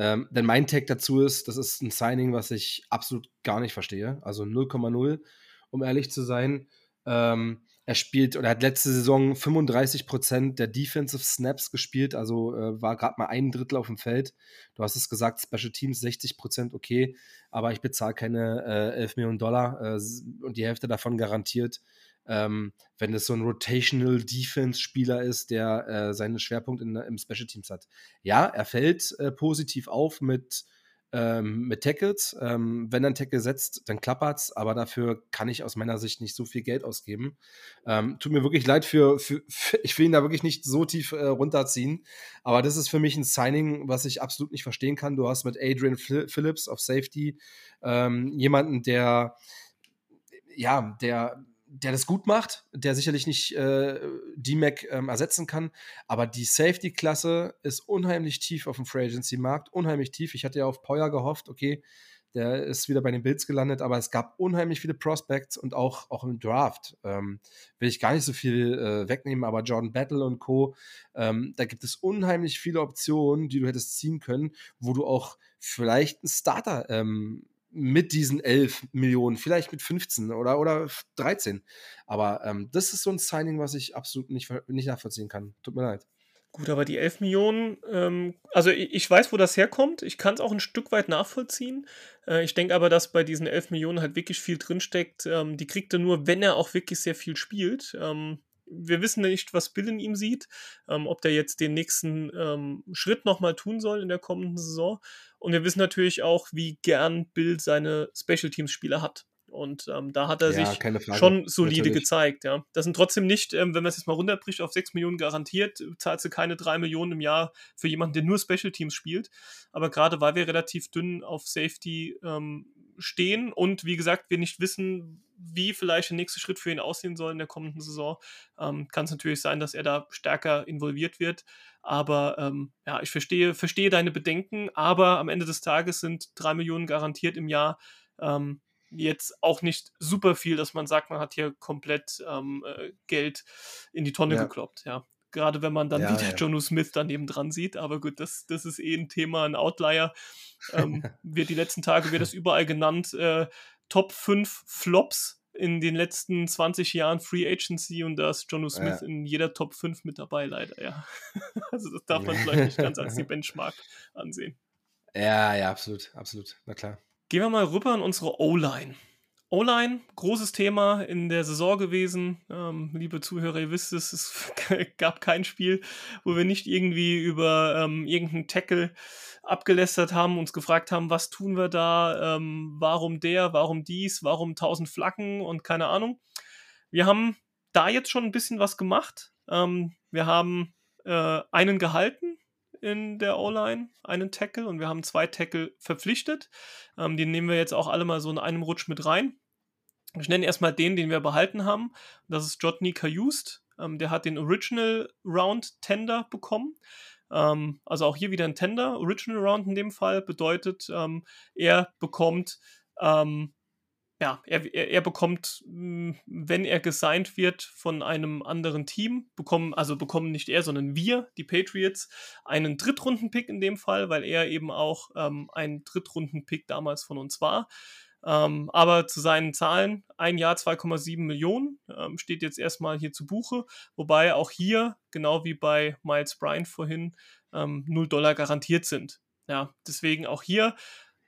ähm, denn mein Tag dazu ist, das ist ein Signing, was ich absolut gar nicht verstehe. Also 0,0, um ehrlich zu sein. Ähm, er spielt oder hat letzte Saison 35% der Defensive Snaps gespielt, also äh, war gerade mal ein Drittel auf dem Feld. Du hast es gesagt, Special Teams 60%, okay, aber ich bezahle keine äh, 11 Millionen Dollar äh, und die Hälfte davon garantiert ähm, wenn es so ein Rotational Defense-Spieler ist, der äh, seinen Schwerpunkt in, im Special Teams hat. Ja, er fällt äh, positiv auf mit, ähm, mit Tackles. Ähm, wenn er einen Tackle setzt, dann klappert's, aber dafür kann ich aus meiner Sicht nicht so viel Geld ausgeben. Ähm, tut mir wirklich leid für, für, für, ich will ihn da wirklich nicht so tief äh, runterziehen, aber das ist für mich ein Signing, was ich absolut nicht verstehen kann. Du hast mit Adrian Phillips auf Safety ähm, jemanden, der ja, der der das gut macht, der sicherlich nicht äh, D-Mac ähm, ersetzen kann, aber die Safety-Klasse ist unheimlich tief auf dem Free Agency-Markt, unheimlich tief. Ich hatte ja auf Poyer gehofft, okay, der ist wieder bei den Bills gelandet, aber es gab unheimlich viele Prospects und auch, auch im Draft. Ähm, will ich gar nicht so viel äh, wegnehmen, aber Jordan Battle und Co., ähm, da gibt es unheimlich viele Optionen, die du hättest ziehen können, wo du auch vielleicht einen Starter ähm, mit diesen 11 Millionen, vielleicht mit 15 oder, oder 13. Aber ähm, das ist so ein Signing, was ich absolut nicht, nicht nachvollziehen kann. Tut mir leid. Gut, aber die 11 Millionen, ähm, also ich, ich, weiß, wo das herkommt. Ich kann es auch ein Stück weit nachvollziehen. Äh, ich denke aber, dass bei diesen 11 Millionen halt wirklich viel drinsteckt. Ähm, die kriegt er nur, wenn er auch wirklich sehr viel spielt. Ähm, wir wissen nicht, was Bill in ihm sieht, ähm, ob der jetzt den nächsten ähm, Schritt nochmal tun soll in der kommenden Saison. Und wir wissen natürlich auch, wie gern Bill seine Special Teams Spieler hat. Und ähm, da hat er ja, sich schon solide Natürlich. gezeigt. Ja. Das sind trotzdem nicht, ähm, wenn man es jetzt mal runterbricht, auf 6 Millionen garantiert, zahlst du keine 3 Millionen im Jahr für jemanden, der nur Special Teams spielt. Aber gerade weil wir relativ dünn auf Safety ähm, stehen und wie gesagt, wir nicht wissen, wie vielleicht der nächste Schritt für ihn aussehen soll in der kommenden Saison, ähm, kann es natürlich sein, dass er da stärker involviert wird. Aber ähm, ja, ich verstehe, verstehe deine Bedenken, aber am Ende des Tages sind drei Millionen garantiert im Jahr ähm, jetzt auch nicht super viel, dass man sagt, man hat hier komplett ähm, äh, Geld in die Tonne ja. gekloppt. Ja. Gerade wenn man dann ja, wieder ja. Jonu Smith daneben dran sieht. Aber gut, das, das ist eh ein Thema, ein Outlier. Ähm, wird die letzten Tage wird das überall genannt. Äh, Top 5 Flops in den letzten 20 Jahren Free Agency und da ist Jono Smith ja. in jeder Top 5 mit dabei, leider, ja. also das darf man vielleicht nicht ganz als die Benchmark ansehen. Ja, ja, absolut, absolut, na klar. Gehen wir mal rüber in unsere O-Line. O-Line, großes Thema in der Saison gewesen. Ähm, liebe Zuhörer, ihr wisst es, es gab kein Spiel, wo wir nicht irgendwie über ähm, irgendeinen Tackle abgelästert haben, uns gefragt haben, was tun wir da, ähm, warum der, warum dies, warum tausend Flaggen und keine Ahnung. Wir haben da jetzt schon ein bisschen was gemacht. Ähm, wir haben äh, einen gehalten in der O-Line, einen Tackle und wir haben zwei Tackle verpflichtet. Ähm, die nehmen wir jetzt auch alle mal so in einem Rutsch mit rein. Ich nenne erstmal den, den wir behalten haben. Das ist Jotny Kajust. Ähm, der hat den Original Round Tender bekommen. Ähm, also auch hier wieder ein Tender. Original Round in dem Fall bedeutet, ähm, er bekommt, ähm, ja, er, er, er, bekommt, hm, wenn er gesigned wird von einem anderen Team, bekommen, also bekommen nicht er, sondern wir, die Patriots, einen Drittrunden-Pick in dem Fall, weil er eben auch ähm, ein Drittrunden-Pick damals von uns war. Ähm, aber zu seinen Zahlen, ein Jahr 2,7 Millionen, ähm, steht jetzt erstmal hier zu Buche, wobei auch hier, genau wie bei Miles Bryant vorhin, ähm, 0 Dollar garantiert sind. Ja, deswegen auch hier,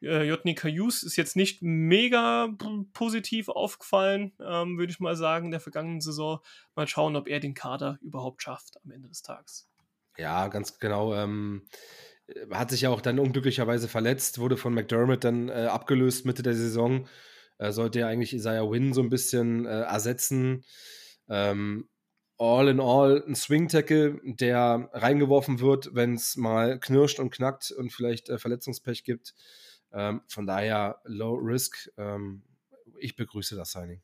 äh, Jotny Kajus ist jetzt nicht mega positiv aufgefallen, ähm, würde ich mal sagen, der vergangenen Saison. Mal schauen, ob er den Kader überhaupt schafft am Ende des Tages. Ja, ganz genau. Ähm, hat sich ja auch dann unglücklicherweise verletzt, wurde von McDermott dann äh, abgelöst Mitte der Saison. Äh, sollte ja eigentlich Isaiah Wynn so ein bisschen äh, ersetzen. Ähm, all in all ein Swing-Tackle, der reingeworfen wird, wenn es mal knirscht und knackt und vielleicht äh, Verletzungspech gibt. Ähm, von daher Low Risk. Ähm, ich begrüße das Signing.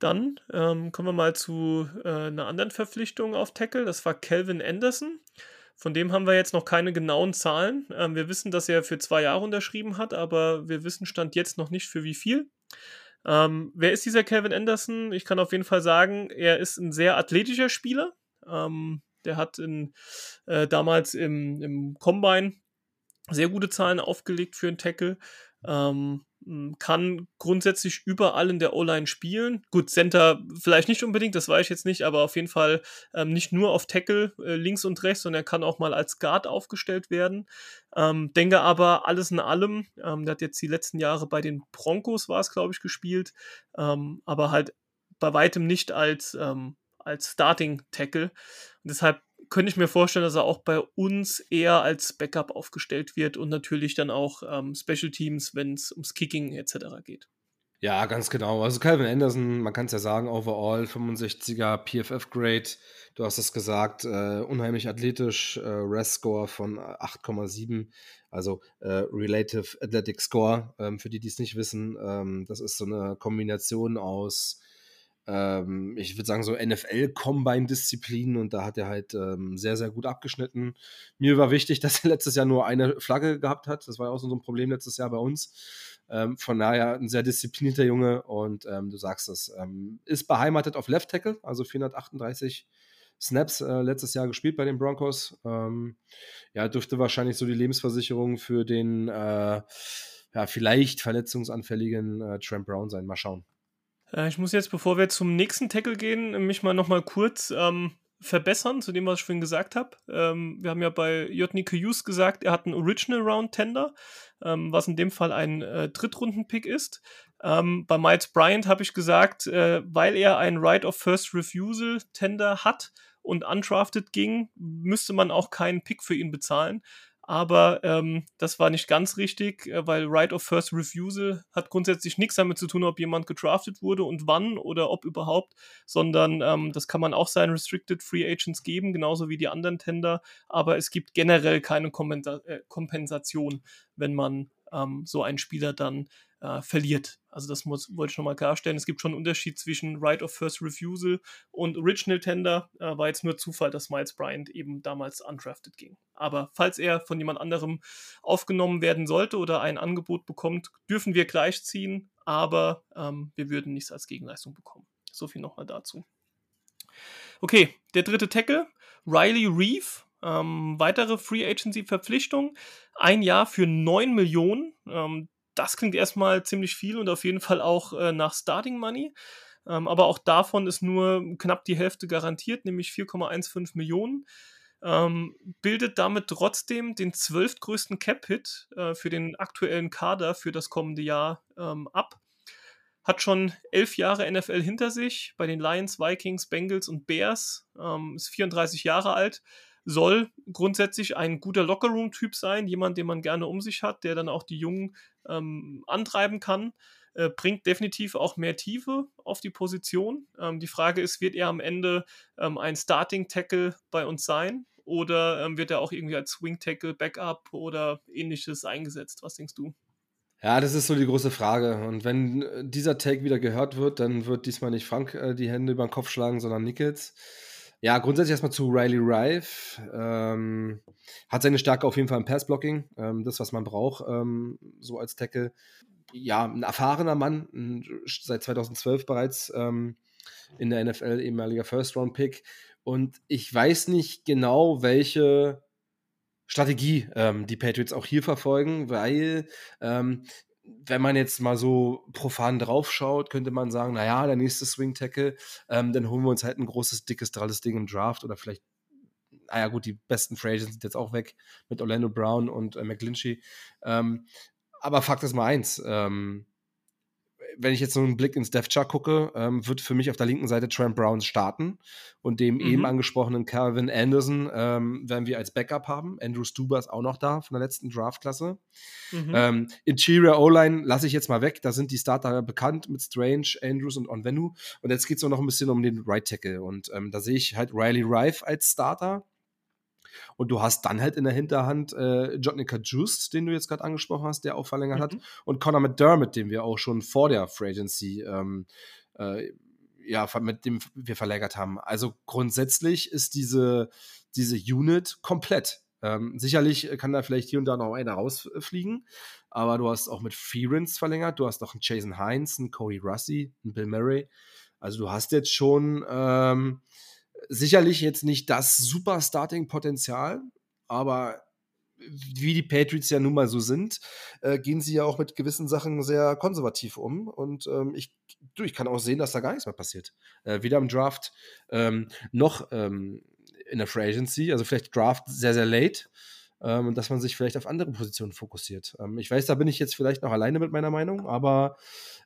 Dann ähm, kommen wir mal zu äh, einer anderen Verpflichtung auf Tackle. Das war Calvin Anderson. Von dem haben wir jetzt noch keine genauen Zahlen. Ähm, wir wissen, dass er für zwei Jahre unterschrieben hat, aber wir wissen Stand jetzt noch nicht für wie viel. Ähm, wer ist dieser Kevin Anderson? Ich kann auf jeden Fall sagen, er ist ein sehr athletischer Spieler. Ähm, der hat in, äh, damals im, im Combine sehr gute Zahlen aufgelegt für einen Tackle. Ähm, kann grundsätzlich überall in der O-Line spielen. Gut, Center vielleicht nicht unbedingt, das weiß ich jetzt nicht, aber auf jeden Fall ähm, nicht nur auf Tackle äh, links und rechts, sondern er kann auch mal als Guard aufgestellt werden. Ähm, denke aber, alles in allem, ähm, der hat jetzt die letzten Jahre bei den Broncos, war es glaube ich, gespielt, ähm, aber halt bei weitem nicht als, ähm, als Starting Tackle. Und deshalb könnte ich mir vorstellen, dass er auch bei uns eher als Backup aufgestellt wird und natürlich dann auch ähm, Special Teams, wenn es ums Kicking etc. geht. Ja, ganz genau. Also Calvin Anderson, man kann es ja sagen, overall 65er PFF-Grade. Du hast es gesagt, äh, unheimlich athletisch, äh, REST-Score von 8,7, also äh, Relative Athletic Score. Ähm, für die, die es nicht wissen, ähm, das ist so eine Kombination aus ähm, ich würde sagen, so NFL-Combine-Disziplinen und da hat er halt ähm, sehr, sehr gut abgeschnitten. Mir war wichtig, dass er letztes Jahr nur eine Flagge gehabt hat. Das war ja auch so ein Problem letztes Jahr bei uns. Ähm, von daher ein sehr disziplinierter Junge und ähm, du sagst es, ähm, ist beheimatet auf Left Tackle, also 438 Snaps äh, letztes Jahr gespielt bei den Broncos. Ähm, ja, dürfte wahrscheinlich so die Lebensversicherung für den äh, ja, vielleicht verletzungsanfälligen äh, Trent Brown sein. Mal schauen. Äh, ich muss jetzt, bevor wir zum nächsten Tackle gehen, mich mal nochmal kurz ähm, verbessern zu dem, was ich vorhin gesagt habe. Ähm, wir haben ja bei Jotny Kajus gesagt, er hat einen Original Round Tender, ähm, was in dem Fall ein äh, Drittrunden-Pick ist. Ähm, bei Miles Bryant habe ich gesagt, äh, weil er einen Right of First Refusal Tender hat und undrafted ging, müsste man auch keinen Pick für ihn bezahlen aber ähm, das war nicht ganz richtig, äh, weil Right of First Refusal hat grundsätzlich nichts damit zu tun, ob jemand gedraftet wurde und wann oder ob überhaupt, sondern ähm, das kann man auch seinen Restricted Free Agents geben, genauso wie die anderen Tender, aber es gibt generell keine Kompensa äh, Kompensation, wenn man ähm, so einen Spieler dann äh, verliert. Also das muss, wollte ich nochmal klarstellen. Es gibt schon einen Unterschied zwischen Right of First Refusal und Original Tender. Äh, war jetzt nur Zufall, dass Miles Bryant eben damals undrafted ging. Aber falls er von jemand anderem aufgenommen werden sollte oder ein Angebot bekommt, dürfen wir gleichziehen, aber ähm, wir würden nichts als Gegenleistung bekommen. So viel nochmal dazu. Okay, der dritte Tackle, Riley Reeve, ähm, weitere Free Agency Verpflichtung, ein Jahr für 9 Millionen. Ähm, das klingt erstmal ziemlich viel und auf jeden Fall auch äh, nach Starting Money. Ähm, aber auch davon ist nur knapp die Hälfte garantiert, nämlich 4,15 Millionen. Ähm, bildet damit trotzdem den zwölftgrößten Cap-Hit äh, für den aktuellen Kader für das kommende Jahr ähm, ab. Hat schon elf Jahre NFL hinter sich bei den Lions, Vikings, Bengals und Bears. Ähm, ist 34 Jahre alt. Soll grundsätzlich ein guter Lockerroom-Typ sein, jemand, den man gerne um sich hat, der dann auch die Jungen ähm, antreiben kann. Äh, bringt definitiv auch mehr Tiefe auf die Position. Ähm, die Frage ist, wird er am Ende ähm, ein Starting-Tackle bei uns sein? Oder ähm, wird er auch irgendwie als Swing Tackle, Backup oder ähnliches eingesetzt? Was denkst du? Ja, das ist so die große Frage. Und wenn äh, dieser Take wieder gehört wird, dann wird diesmal nicht Frank äh, die Hände über den Kopf schlagen, sondern Nichols. Ja, grundsätzlich erstmal zu Riley Rife. Ähm, hat seine Stärke auf jeden Fall im Passblocking. Ähm, das, was man braucht, ähm, so als Tackle. Ja, ein erfahrener Mann, seit 2012 bereits ähm, in der NFL, ehemaliger First-Round-Pick. Und ich weiß nicht genau, welche Strategie ähm, die Patriots auch hier verfolgen, weil ähm, wenn man jetzt mal so profan draufschaut, könnte man sagen, naja, der nächste Swing Tackle, ähm, dann holen wir uns halt ein großes, dickes, dralles Ding im Draft oder vielleicht, naja gut, die besten Free Agents sind jetzt auch weg mit Orlando Brown und äh, McGlinchey. Ähm, aber Fakt ist mal eins, ähm, wenn ich jetzt so einen Blick ins Death Chart gucke, ähm, wird für mich auf der linken Seite Trent Brown starten und dem mhm. eben angesprochenen Calvin Anderson ähm, werden wir als Backup haben. Andrew Stuber ist auch noch da von der letzten Draftklasse. Mhm. Ähm, Interior O-Line lasse ich jetzt mal weg. Da sind die Starter bekannt mit Strange, Andrews und Onvenu. Und jetzt geht es noch ein bisschen um den Right Tackle. Und ähm, da sehe ich halt Riley Rife als Starter. Und du hast dann halt in der Hinterhand äh, Jotnica Juice, den du jetzt gerade angesprochen hast, der auch verlängert mhm. hat, und Conor McDermott, den wir auch schon vor der Free Agency ähm, äh, ja, mit dem wir verlängert haben. Also grundsätzlich ist diese, diese Unit komplett. Ähm, sicherlich kann da vielleicht hier und da noch einer rausfliegen, aber du hast auch mit Fearance verlängert, du hast noch einen Jason Hines, einen Cody Russi, einen Bill Murray. Also du hast jetzt schon ähm, sicherlich jetzt nicht das super Starting-Potenzial, aber wie die Patriots ja nun mal so sind, äh, gehen sie ja auch mit gewissen Sachen sehr konservativ um. Und ähm, ich, du, ich kann auch sehen, dass da gar nichts mehr passiert. Äh, weder im Draft ähm, noch ähm, in der Free Agency. Also vielleicht Draft sehr, sehr late. Ähm, und dass man sich vielleicht auf andere Positionen fokussiert. Ähm, ich weiß, da bin ich jetzt vielleicht noch alleine mit meiner Meinung, aber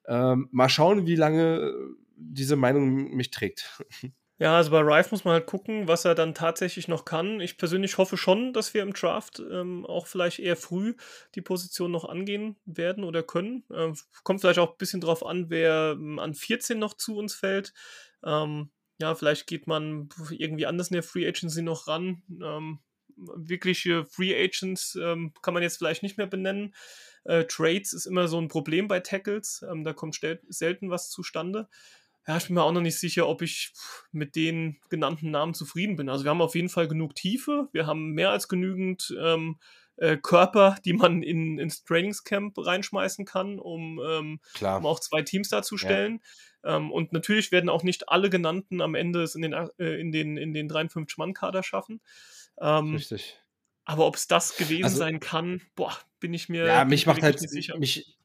ähm, mal schauen, wie lange diese Meinung mich trägt. Ja, also bei Rife muss man halt gucken, was er dann tatsächlich noch kann. Ich persönlich hoffe schon, dass wir im Draft ähm, auch vielleicht eher früh die Position noch angehen werden oder können. Ähm, kommt vielleicht auch ein bisschen drauf an, wer ähm, an 14 noch zu uns fällt. Ähm, ja, vielleicht geht man irgendwie anders in der Free Agency noch ran. Ähm, wirkliche Free Agents ähm, kann man jetzt vielleicht nicht mehr benennen. Äh, Trades ist immer so ein Problem bei Tackles. da kommt selten was zustande ja, ich bin mir auch noch nicht sicher, ob ich mit den genannten Namen zufrieden bin. Also wir haben auf jeden Fall genug Tiefe, wir haben mehr als genügend ähm, äh, Körper, die man in, ins Trainingscamp reinschmeißen kann, um, ähm, um auch zwei Teams darzustellen. Ja. Ähm, und natürlich werden auch nicht alle genannten am Ende es in den, äh, in den, in den 53-Mann-Kader schaffen. Ähm, Richtig. Aber ob es das gewesen also, sein kann, boah, bin ich mir ja, mich macht halt, nicht sicher. Mich,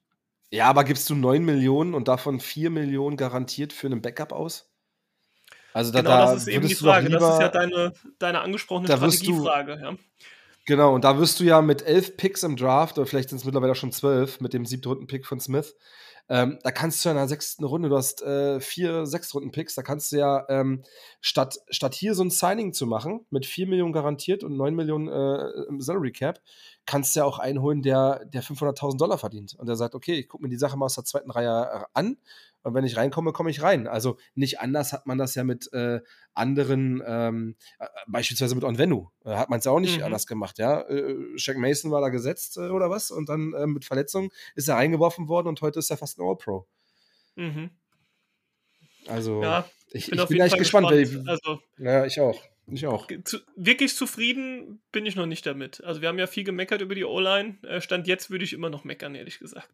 ja, aber gibst du 9 Millionen und davon 4 Millionen garantiert für einen Backup aus? Also da, genau, da das ist eben die Frage. Lieber, das ist ja deine, deine angesprochene Strategiefrage. Ja. Genau, und da wirst du ja mit elf Picks im Draft, oder vielleicht sind es mittlerweile schon zwölf, mit dem siebten Runden-Pick von Smith, ähm, da kannst du in der sechsten Runde, du hast äh, vier Sechstrunden-Picks, da kannst du ja ähm, statt, statt hier so ein Signing zu machen, mit vier Millionen garantiert und neun Millionen äh, Salary Cap, kannst du ja auch einholen, der, der 500.000 Dollar verdient. Und der sagt, okay, ich gucke mir die Sache mal aus der zweiten Reihe an und wenn ich reinkomme, komme ich rein. Also nicht anders hat man das ja mit äh, anderen, ähm, äh, beispielsweise mit Onvenu. Äh, hat man es ja auch nicht mhm. anders gemacht, ja. Äh, Shaq Mason war da gesetzt äh, oder was und dann äh, mit Verletzung ist er reingeworfen worden und heute ist er fast ein All-Pro. Mhm. Also, ja, ich, bin, ich bin echt gespannt. gespannt. also, ja, ich auch. Ich auch. Zu, wirklich zufrieden bin ich noch nicht damit. Also wir haben ja viel gemeckert über die O-Line. Äh, Stand jetzt würde ich immer noch meckern, ehrlich gesagt.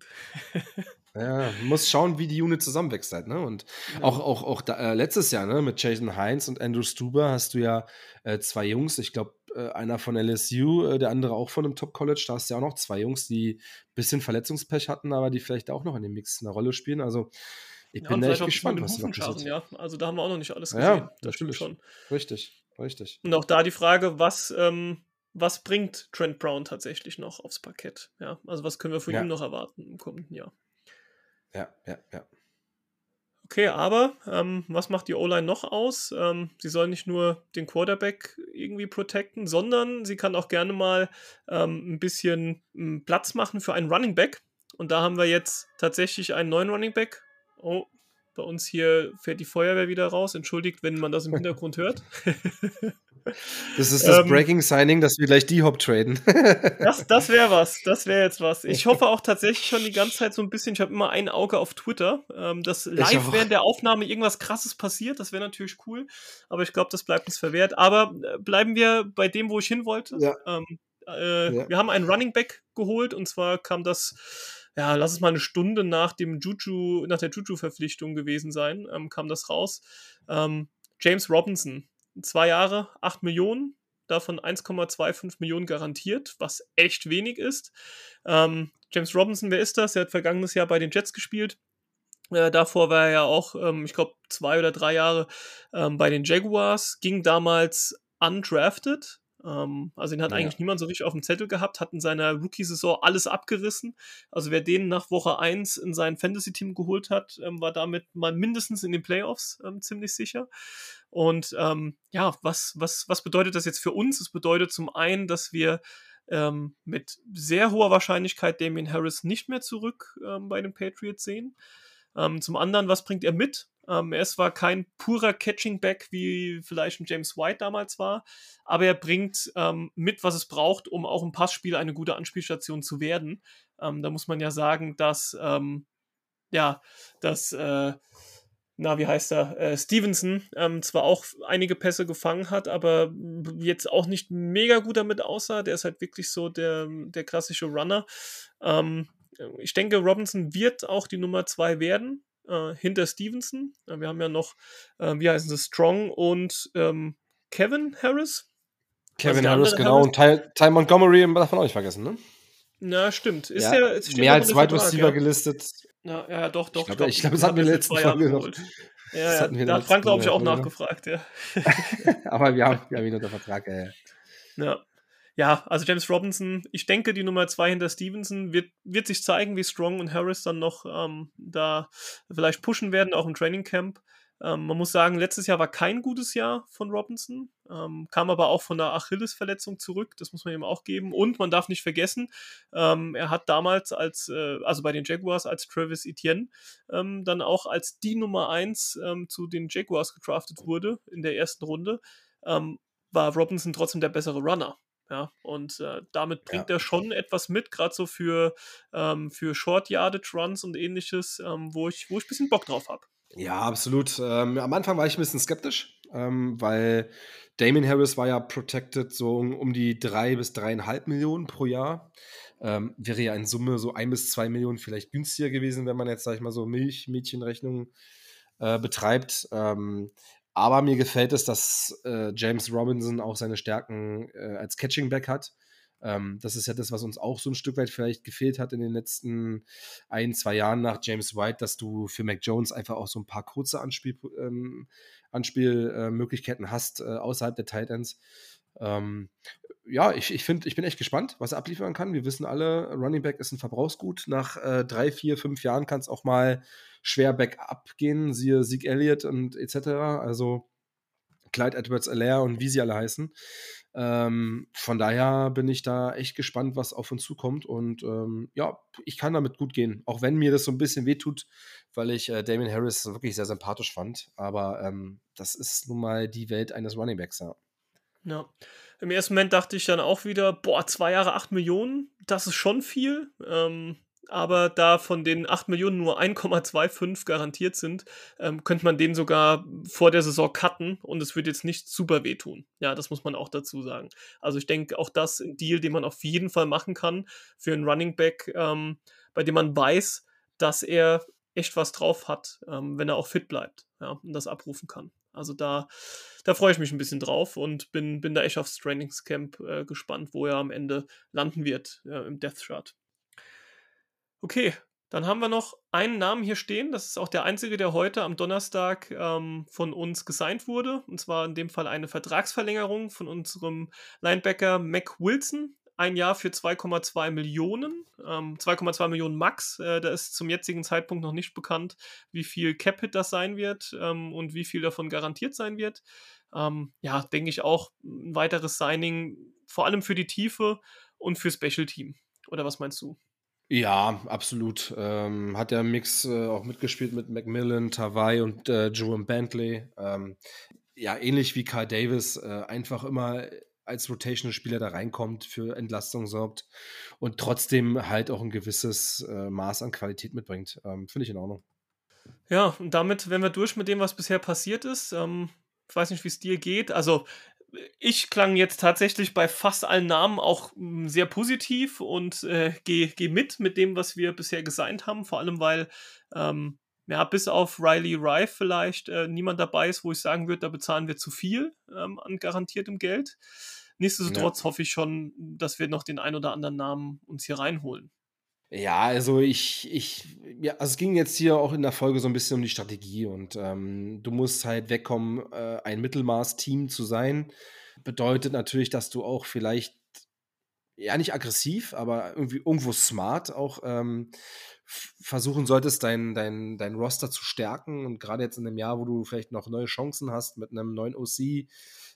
ja, muss schauen, wie die Unit zusammenwächst halt, ne? Und ja. auch, auch, auch da, äh, letztes Jahr, ne, mit Jason Heinz und Andrew Stuber hast du ja äh, zwei Jungs, ich glaube, äh, einer von LSU, äh, der andere auch von einem Top-College. Da hast du ja auch noch zwei Jungs, die ein bisschen Verletzungspech hatten, aber die vielleicht auch noch in dem Mix eine Rolle spielen. Also Ich Ja, bin echt gespannt, was noch passiert. ja. Also da haben wir auch noch nicht alles gesehen. Ja, Das stimmt schon. Richtig, richtig. Und auch da die Frage, was, ähm, was bringt Trent Brown tatsächlich noch aufs Parkett? Ja, also was können wir von ihm noch erwarten im kommenden Jahr? Ja, ja, ja. Okay, aber ähm, was macht die O-Line noch aus? Ähm, sie soll nicht nur den Quarterback irgendwie protecten, sondern sie kann auch gerne mal ähm, ein bisschen m, Platz machen für einen Running Back. Und da haben wir jetzt tatsächlich einen neuen Running Back. Oh, bei uns hier fährt die Feuerwehr wieder raus. Entschuldigt, wenn man das im Hintergrund hört. Das ist das Ähm, Breaking Signing, dass wir gleich die Hop traden. Das, das wäre was. Das wäre jetzt was. Ich hoffe auch tatsächlich schon die ganze Zeit so ein bisschen. Ich habe immer ein Auge auf Twitter, ähm, dass live während der Aufnahme irgendwas Krasses passiert. Das wäre natürlich cool. Aber ich glaube, das bleibt uns verwehrt. Aber äh, bleiben wir bei dem, wo ich hin wollte. Ja. Ähm, äh, Ja. Wir haben einen Running Back geholt und zwar kam das. Ja, lass es mal eine Stunde nach dem Juju, nach der Juju-Verpflichtung gewesen sein, ähm, kam das raus. Ähm, James Robinson, zwei Jahre, 8 Millionen, davon 1,25 Millionen garantiert, was echt wenig ist. Ähm, James Robinson, wer ist das? Er hat vergangenes Jahr bei den Jets gespielt. Äh, davor war er ja auch, ähm, ich glaube, zwei oder drei Jahre ähm, bei den Jaguars, ging damals undrafted. Ähm, also ihn hat Ja. eigentlich niemand so richtig auf dem Zettel gehabt, hat in seiner Rookie-Saison alles abgerissen. Also wer den nach Woche 1 in sein Fantasy-Team geholt hat, ähm, war damit mal mindestens in den Playoffs ähm, ziemlich sicher. Und ähm, ja, was, was, was bedeutet das jetzt für uns? Es bedeutet zum einen, dass wir ähm, mit sehr hoher Wahrscheinlichkeit Damien Harris nicht mehr zurück ähm, bei den Patriots sehen. Ähm, zum anderen, was bringt er mit? Ähm, er ist zwar kein purer Catching-Back, wie vielleicht ein James White damals war, aber er bringt ähm, mit, was es braucht, um auch im Passspiel eine gute Anspielstation zu werden. Ähm, da muss man ja sagen, dass, ähm, ja, dass, äh, na, wie heißt er, äh, Stevenson ähm, zwar auch einige Pässe gefangen hat, aber jetzt auch nicht mega gut damit aussah. Der ist halt wirklich so der, der klassische Runner. Ähm, ich denke, Robinson wird auch die Nummer zwei werden, äh, hinter Stevenson. Äh, wir haben ja noch, äh, wie heißen sie, Strong und ähm, Kevin Harris. Kevin Harris, genau. Harris? Und Ty, Ty Montgomery darf man auch nicht vergessen, ne? Na, stimmt. Ist ja, der, mehr als Wide Receiver ja. gelistet. Ja, ja, doch, doch. ich glaube, den das hatten wir Jahre Folge noch. Ja, ja, da hat Frank, glaube ich, auch noch. nachgefragt, ja. Aber wir haben, wir haben ihn unter Vertrag. Äh. Ja. Ja, also James Robinson, ich denke, die Nummer zwei hinter Stevenson wird, wird sich zeigen, wie Strong und Harris dann noch ähm, da vielleicht pushen werden, auch im Training Camp. Ähm, man muss sagen, letztes Jahr war kein gutes Jahr von Robinson, ähm, kam aber auch von der Achillesverletzung zurück, das muss man ihm auch geben. Und man darf nicht vergessen, ähm, er hat damals als, äh, also bei den Jaguars als Travis Etienne, ähm, dann auch als die Nummer eins ähm, zu den Jaguars gedraftet wurde in der ersten Runde, ähm, war Robinson trotzdem der bessere Runner. Ja, und äh, damit bringt er schon etwas mit, gerade so für, ähm, für Short Yardage Runs und ähnliches, ähm, wo ich, wo ich ein bisschen Bock drauf habe. Ja, absolut. Ähm, am Anfang war ich ein bisschen skeptisch, ähm, weil Damien Harris war ja protected so um, die drei bis dreieinhalb Millionen pro Jahr. Ähm, wäre ja in Summe so ein bis zwei Millionen vielleicht günstiger gewesen, wenn man jetzt, sag ich mal, so Milchmädchenrechnung äh, betreibt. Ähm, aber mir gefällt es, dass äh, James Robinson auch seine Stärken äh, als Catching Back hat. Ähm, das ist ja das, was uns auch so ein Stück weit vielleicht gefehlt hat in den letzten ein, zwei Jahren nach James White, dass du für Mac Jones einfach auch so ein paar kurze Anspiel, ähm, Anspielmöglichkeiten hast äh, außerhalb der Tight Ends. Ähm, ja, ich, ich finde, ich bin echt gespannt, was er abliefern kann. Wir wissen alle, Running Back ist ein Verbrauchsgut. Nach äh, drei, vier, fünf Jahren kann es auch mal schwer Backup gehen, siehe Zeke Elliott und etc. Also Clyde Edwards Alaire und wie sie alle heißen. Ähm, von daher bin ich da echt gespannt, was auf uns zukommt. Und ähm, ja, ich kann damit gut gehen. Auch wenn mir das so ein bisschen wehtut, weil ich äh, Damien Harris wirklich sehr sympathisch fand. Aber ähm, das ist nun mal die Welt eines Runningbacks, ja. Ja. Im ersten Moment dachte ich dann auch wieder, boah, zwei Jahre, acht Millionen, das ist schon viel. Ähm, aber da von den 8 Millionen nur 1,25 garantiert sind, ähm, könnte man den sogar vor der Saison cutten und es wird jetzt nicht super wehtun. Ja, das muss man auch dazu sagen. Also ich denke, auch das ein Deal, den man auf jeden Fall machen kann für einen Running Back, ähm, bei dem man weiß, dass er echt was drauf hat, ähm, wenn er auch fit bleibt ja, und das abrufen kann. Also da, da freue ich mich ein bisschen drauf und bin, bin da echt aufs Trainingscamp äh, gespannt, wo er am Ende landen wird äh, im Death Chart. Okay, Dann haben wir noch einen Namen hier stehen. Das ist auch der einzige, der heute am Donnerstag ähm, von uns gesigned wurde. Und zwar in dem Fall eine Vertragsverlängerung von unserem Linebacker Mac Wilson. Ein Jahr für 2,2 Millionen. Ähm, 2,2 Millionen Max. Äh, da ist zum jetzigen Zeitpunkt noch nicht bekannt, wie viel Cap-Hit das sein wird ähm, und wie viel davon garantiert sein wird. Ähm, ja, denke ich auch ein weiteres Signing, vor allem für die Tiefe und für Special Team. Oder was meinst du? Ja, absolut. Ähm, hat der Mix äh, auch mitgespielt mit Macmillan, Tawai und äh, Jerome Bentley. Ähm, ja, ähnlich wie Carl Davis, äh, einfach immer als Rotational-Spieler da reinkommt, für Entlastung sorgt und trotzdem halt auch ein gewisses äh, Maß an Qualität mitbringt. Ähm, Finde ich in Ordnung. Ja, und damit wären wir durch mit dem, was bisher passiert ist. Ähm, ich weiß nicht, wie es dir geht. Also, ich klang jetzt tatsächlich bei fast allen Namen auch hm, sehr positiv und äh, gehe geh mit mit dem, was wir bisher gesigned haben. Vor allem, weil ähm, ja, bis auf Riley Rife vielleicht äh, niemand dabei ist, wo ich sagen würde, da bezahlen wir zu viel ähm, an garantiertem Geld. Nichtsdestotrotz ja. hoffe ich schon, dass wir noch den ein oder anderen Namen uns hier reinholen. Ja, also ich, ich, ja, also es ging jetzt hier auch in der Folge so ein bisschen um die Strategie und ähm, du musst halt wegkommen, äh, ein Mittelmaß-Team zu sein. Bedeutet natürlich, dass du auch vielleicht, ja nicht aggressiv, aber irgendwie irgendwo smart auch ähm, versuchen solltest, dein, dein, dein Roster zu stärken. Und gerade jetzt in einem Jahr, wo du vielleicht noch neue Chancen hast mit einem neuen OC,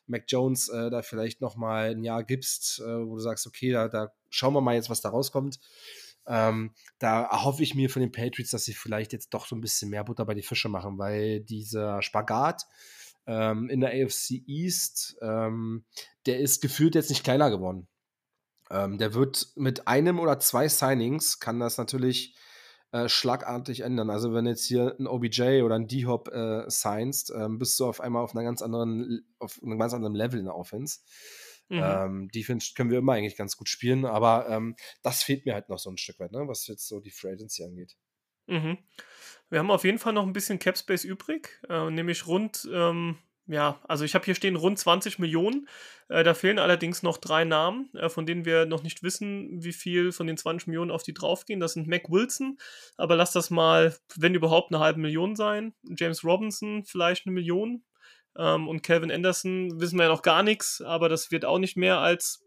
Mac Jones äh, da vielleicht noch mal ein Jahr gibst, äh, wo du sagst, okay, da, da schauen wir mal jetzt, was da rauskommt ähm, da erhoffe ich mir von den Patriots, dass sie vielleicht jetzt doch so ein bisschen mehr Butter bei die Fische machen, weil dieser Spagat ähm, in der AFC East, ähm, der ist gefühlt jetzt nicht kleiner geworden. Ähm, der wird mit einem oder zwei Signings kann das natürlich äh, schlagartig ändern. Also wenn jetzt hier ein OBJ oder ein D-Hop äh, signst, äh, bist du auf einmal auf einer ganz anderen, auf einem ganz anderen Level in der Offense. Mhm. Ähm, Defense können wir immer eigentlich ganz gut spielen, aber ähm, das fehlt mir halt noch so ein Stück weit, ne, was jetzt so die Free Agency angeht. Mhm. Wir haben auf jeden Fall noch ein bisschen Cap Space übrig, äh, nämlich rund, ähm, ja, also ich habe hier stehen rund 20 Millionen. Äh, da fehlen allerdings noch drei Namen, äh, von denen wir noch nicht wissen, wie viel von den 20 Millionen auf die draufgehen. Das sind Mac Wilson, aber lass das mal, wenn überhaupt, eine halbe Million sein. James Robinson vielleicht eine Million, ähm, und Calvin Anderson wissen wir ja noch gar nichts, aber das wird auch nicht mehr als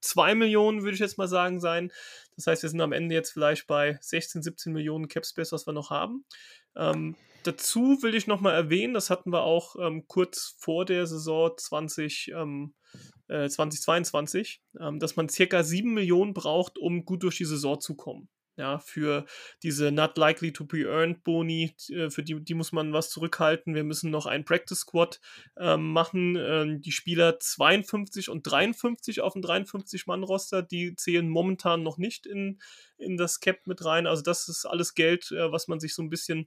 2 Millionen, würde ich jetzt mal sagen, sein. Das heißt, wir sind am Ende jetzt vielleicht bei 16, 17 Millionen Capspace, was wir noch haben. Ähm, dazu will ich nochmal erwähnen, das hatten wir auch ähm, kurz vor der Saison 20, ähm, äh, 2022, ähm, dass man circa 7 Millionen braucht, um gut durch die Saison zu kommen. Ja, für diese not likely to be earned Boni, äh, für die, die muss man was zurückhalten. Wir müssen noch einen Practice Squad ähm, machen. Ähm, die Spieler 52 und 53 auf dem 53-Mann-Roster, die zählen momentan noch nicht in, in das Cap mit rein. Also, das ist alles Geld, äh, was man sich so ein bisschen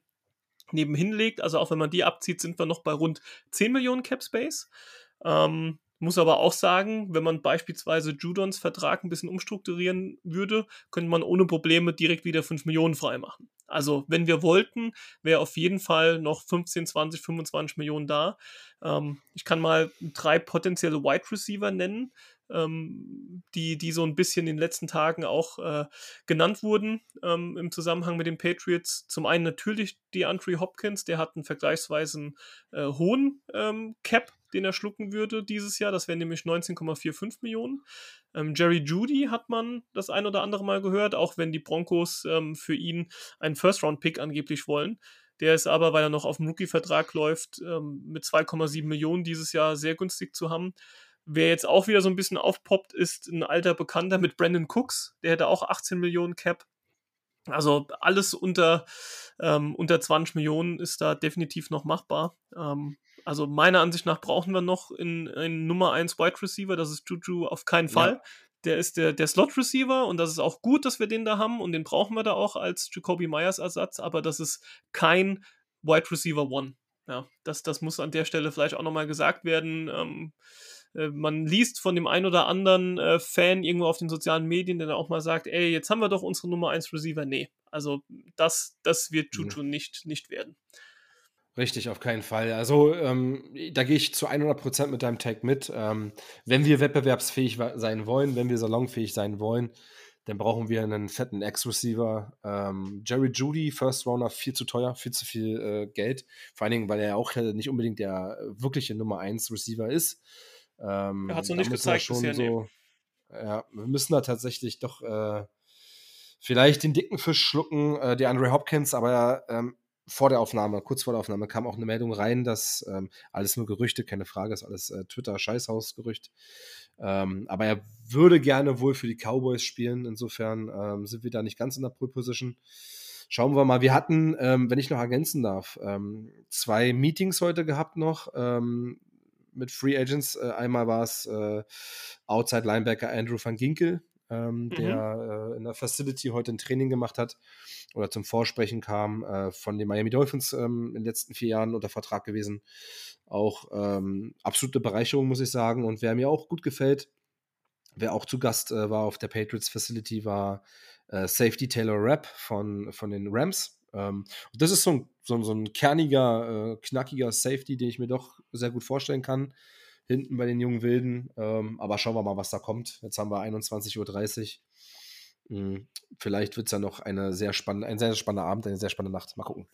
nebenhin legt. Also, auch wenn man die abzieht, sind wir noch bei rund 10 Millionen Cap Space. Ähm, muss aber auch sagen, wenn man beispielsweise Judons Vertrag ein bisschen umstrukturieren würde, könnte man ohne Probleme direkt wieder 5 Millionen freimachen. Also, wenn wir wollten, wäre auf jeden Fall noch 15, 20, 25 Millionen da. Ähm, ich kann mal drei potenzielle Wide Receiver nennen, ähm, die, die so ein bisschen in den letzten Tagen auch äh, genannt wurden ähm, im Zusammenhang mit den Patriots. Zum einen natürlich die Andre Hopkins, der hat einen vergleichsweise äh, hohen ähm, Cap den er schlucken würde dieses Jahr. Das wären nämlich 19,45 Millionen. Ähm, Jerry Judy hat man das ein oder andere Mal gehört, auch wenn die Broncos ähm, für ihn einen First-Round-Pick angeblich wollen. Der ist aber, weil er noch auf dem Rookie-Vertrag läuft, ähm, mit 2,7 Millionen dieses Jahr sehr günstig zu haben. Wer jetzt auch wieder so ein bisschen aufpoppt, ist ein alter Bekannter mit Brandon Cooks. Der hätte auch 18 Millionen Cap. Also alles unter, ähm, unter 20 Millionen ist da definitiv noch machbar. Ähm, also meiner Ansicht nach brauchen wir noch in, in Nummer 1 Wide Receiver, das ist Juju auf keinen Fall. Ja. Der ist der, der Slot-Receiver und das ist auch gut, dass wir den da haben und den brauchen wir da auch als Jacoby Myers Ersatz, aber das ist kein Wide Receiver One. Ja, das, das muss an der Stelle vielleicht auch nochmal gesagt werden. Ähm, äh, man liest von dem einen oder anderen äh, Fan irgendwo auf den sozialen Medien, der dann auch mal sagt, ey, jetzt haben wir doch unsere Nummer 1 Receiver. Nee, also das, das wird mhm. Juju mhm. nicht, nicht werden. Richtig, auf keinen Fall. Also ähm, da gehe ich zu 100% mit deinem Tag mit. Ähm, wenn wir wettbewerbsfähig sein wollen, wenn wir salonfähig sein wollen, Dann brauchen wir einen fetten Ex-Receiver. Ähm, Jerry Judy, First Rounder, viel zu teuer, viel zu viel äh, Geld. Vor allen Dingen, weil er ja auch nicht unbedingt der wirkliche Nummer 1 Receiver ist. Ähm, er hat so nicht gezeigt schon bisher, so. Ja, wir müssen da tatsächlich doch äh, vielleicht den dicken Fisch schlucken, äh, der Andre Hopkins, aber ähm, vor der Aufnahme, kurz vor der Aufnahme, kam auch eine Meldung rein, dass ähm, alles nur Gerüchte, keine Frage, ist alles äh, Twitter-Scheißhaus-Gerücht. Ähm, aber er würde gerne wohl für die Cowboys spielen. Insofern ähm, sind wir da nicht ganz in der Pole-Position. Schauen wir mal. Wir hatten, ähm, wenn ich noch ergänzen darf, ähm, zwei Meetings heute gehabt noch ähm, mit Free Agents. Äh, einmal war es äh, Outside Linebacker Andrew van Ginkel, ähm, mhm. der äh, in der Facility heute ein Training gemacht hat oder zum Vorsprechen kam, äh, von den Miami Dolphins ähm, in den letzten vier Jahren unter Vertrag gewesen. Auch ähm, absolute Bereicherung, muss ich sagen. Und wer mir auch gut gefällt, wer auch zu Gast äh, war auf der Patriots Facility, war äh, Safety Taylor Rapp von, von den Rams. Ähm, und das ist so ein, so, so ein kerniger, äh, knackiger Safety, den ich mir doch sehr gut vorstellen kann hinten bei den jungen Wilden. Ähm, aber schauen wir mal, was da kommt. Jetzt haben wir 21.30 Uhr. Hm, vielleicht wird es ja noch eine sehr spannende, ein sehr spannender Abend, eine sehr spannende Nacht. Mal gucken.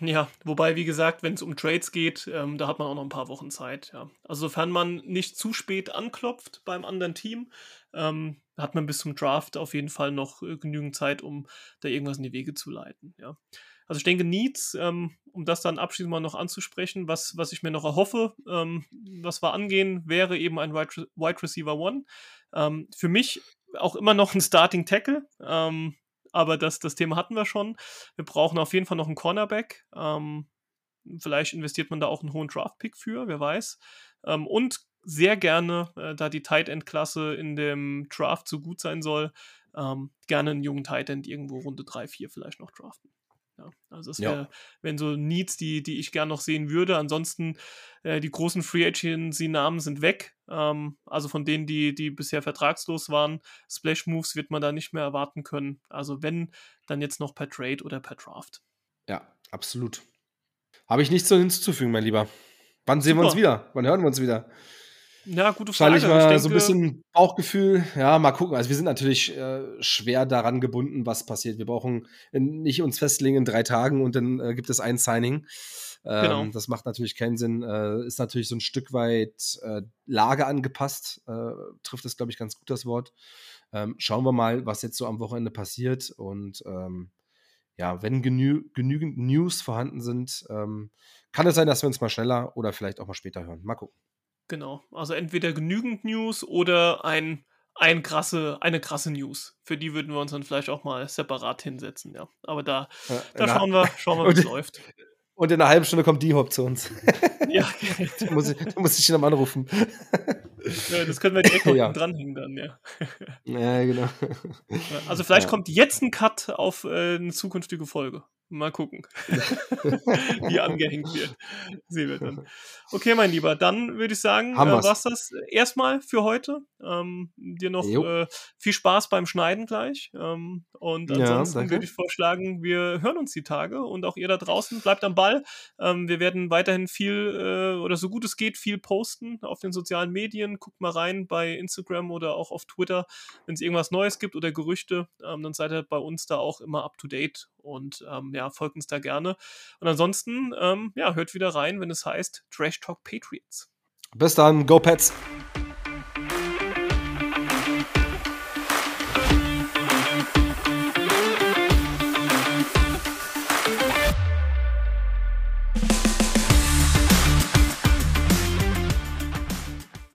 Ja, wobei, wie gesagt, wenn es um Trades geht, ähm, da hat man auch noch ein paar Wochen Zeit. Ja. Also, sofern man nicht zu spät anklopft beim anderen Team, ähm, hat man bis zum Draft auf jeden Fall noch äh, genügend Zeit, um da irgendwas in die Wege zu leiten. Ja. Also ich denke, Needs, ähm, um das dann abschließend mal noch anzusprechen, was, was ich mir noch erhoffe, ähm, was wir angehen, wäre eben ein Wide, Wide Receiver One. Ähm, für mich auch immer noch ein Starting Tackle, ähm, aber das, das Thema hatten wir schon. Wir brauchen auf jeden Fall noch einen Cornerback. Ähm, vielleicht investiert man da auch einen hohen Draft-Pick für, wer weiß. Ähm, und sehr gerne, äh, da die Tight End-Klasse in dem Draft so gut sein soll, gerne einen jungen Tight End irgendwo Runde 3, 4 vielleicht noch draften. Ja, also es wär, ja. wären so Needs, die, die ich gern noch sehen würde. Ansonsten, äh, die großen Free Agency-Namen sind weg. Ähm, also von denen, die, die bisher vertragslos waren. Splash Moves wird man da nicht mehr erwarten können. Also wenn, dann jetzt noch per Trade oder per Draft. Ja, absolut. Habe ich nichts hinzuzufügen, mein Lieber. Wann sehen Super. wir uns wieder? Wann hören wir uns wieder? Ja, gute Frage. Wahrscheinlich mal denke, so ein bisschen Bauchgefühl. Ja, mal gucken. Also wir sind natürlich äh, schwer daran gebunden, was passiert. Wir brauchen nicht uns festlegen in drei Tagen und dann äh, gibt es ein Signing. Ähm, genau. Das macht natürlich keinen Sinn. Äh, ist natürlich so ein Stück weit äh, Lage angepasst. Äh, trifft es, glaube ich, ganz gut das Wort. Ähm, schauen wir mal, was jetzt so am Wochenende passiert. Und ähm, ja, wenn genü genügend News vorhanden sind, ähm, kann es sein, dass wir uns mal schneller oder vielleicht auch mal später hören. Mal gucken. Genau. Also entweder genügend News oder ein, ein krasse, eine krasse News. Für die würden wir uns dann vielleicht auch mal separat hinsetzen, ja. Aber da, ja, da schauen wir, schauen wir, wie es läuft. Und in einer halben Stunde kommt die Hop zu uns. Ja. da, muss ich, da muss ich ihn dann anrufen. Ja, das können wir direkt ja. dranhängen dann, ja. Ja, genau. Also vielleicht ja. kommt jetzt ein Cut auf äh, eine zukünftige Folge. Mal gucken, wie angehängt wird. Sehen wir dann. Okay, mein Lieber, dann würde ich sagen, äh, war es das erstmal für heute. Ähm, dir noch äh, viel Spaß beim Schneiden gleich. Ähm, und ansonsten ja, würde ich vorschlagen, wir hören uns die Tage und auch ihr da draußen bleibt am Ball. Ähm, wir werden weiterhin viel äh, oder so gut es geht viel posten auf den sozialen Medien. Guckt mal rein bei Instagram oder auch auf Twitter, wenn es irgendwas Neues gibt oder Gerüchte. Ähm, dann seid ihr bei uns da auch immer up to date und ähm, ja, folgt uns da gerne. Und ansonsten, ähm, ja, hört wieder rein, wenn es heißt Trash Talk Patriots. Bis dann, Go Pets!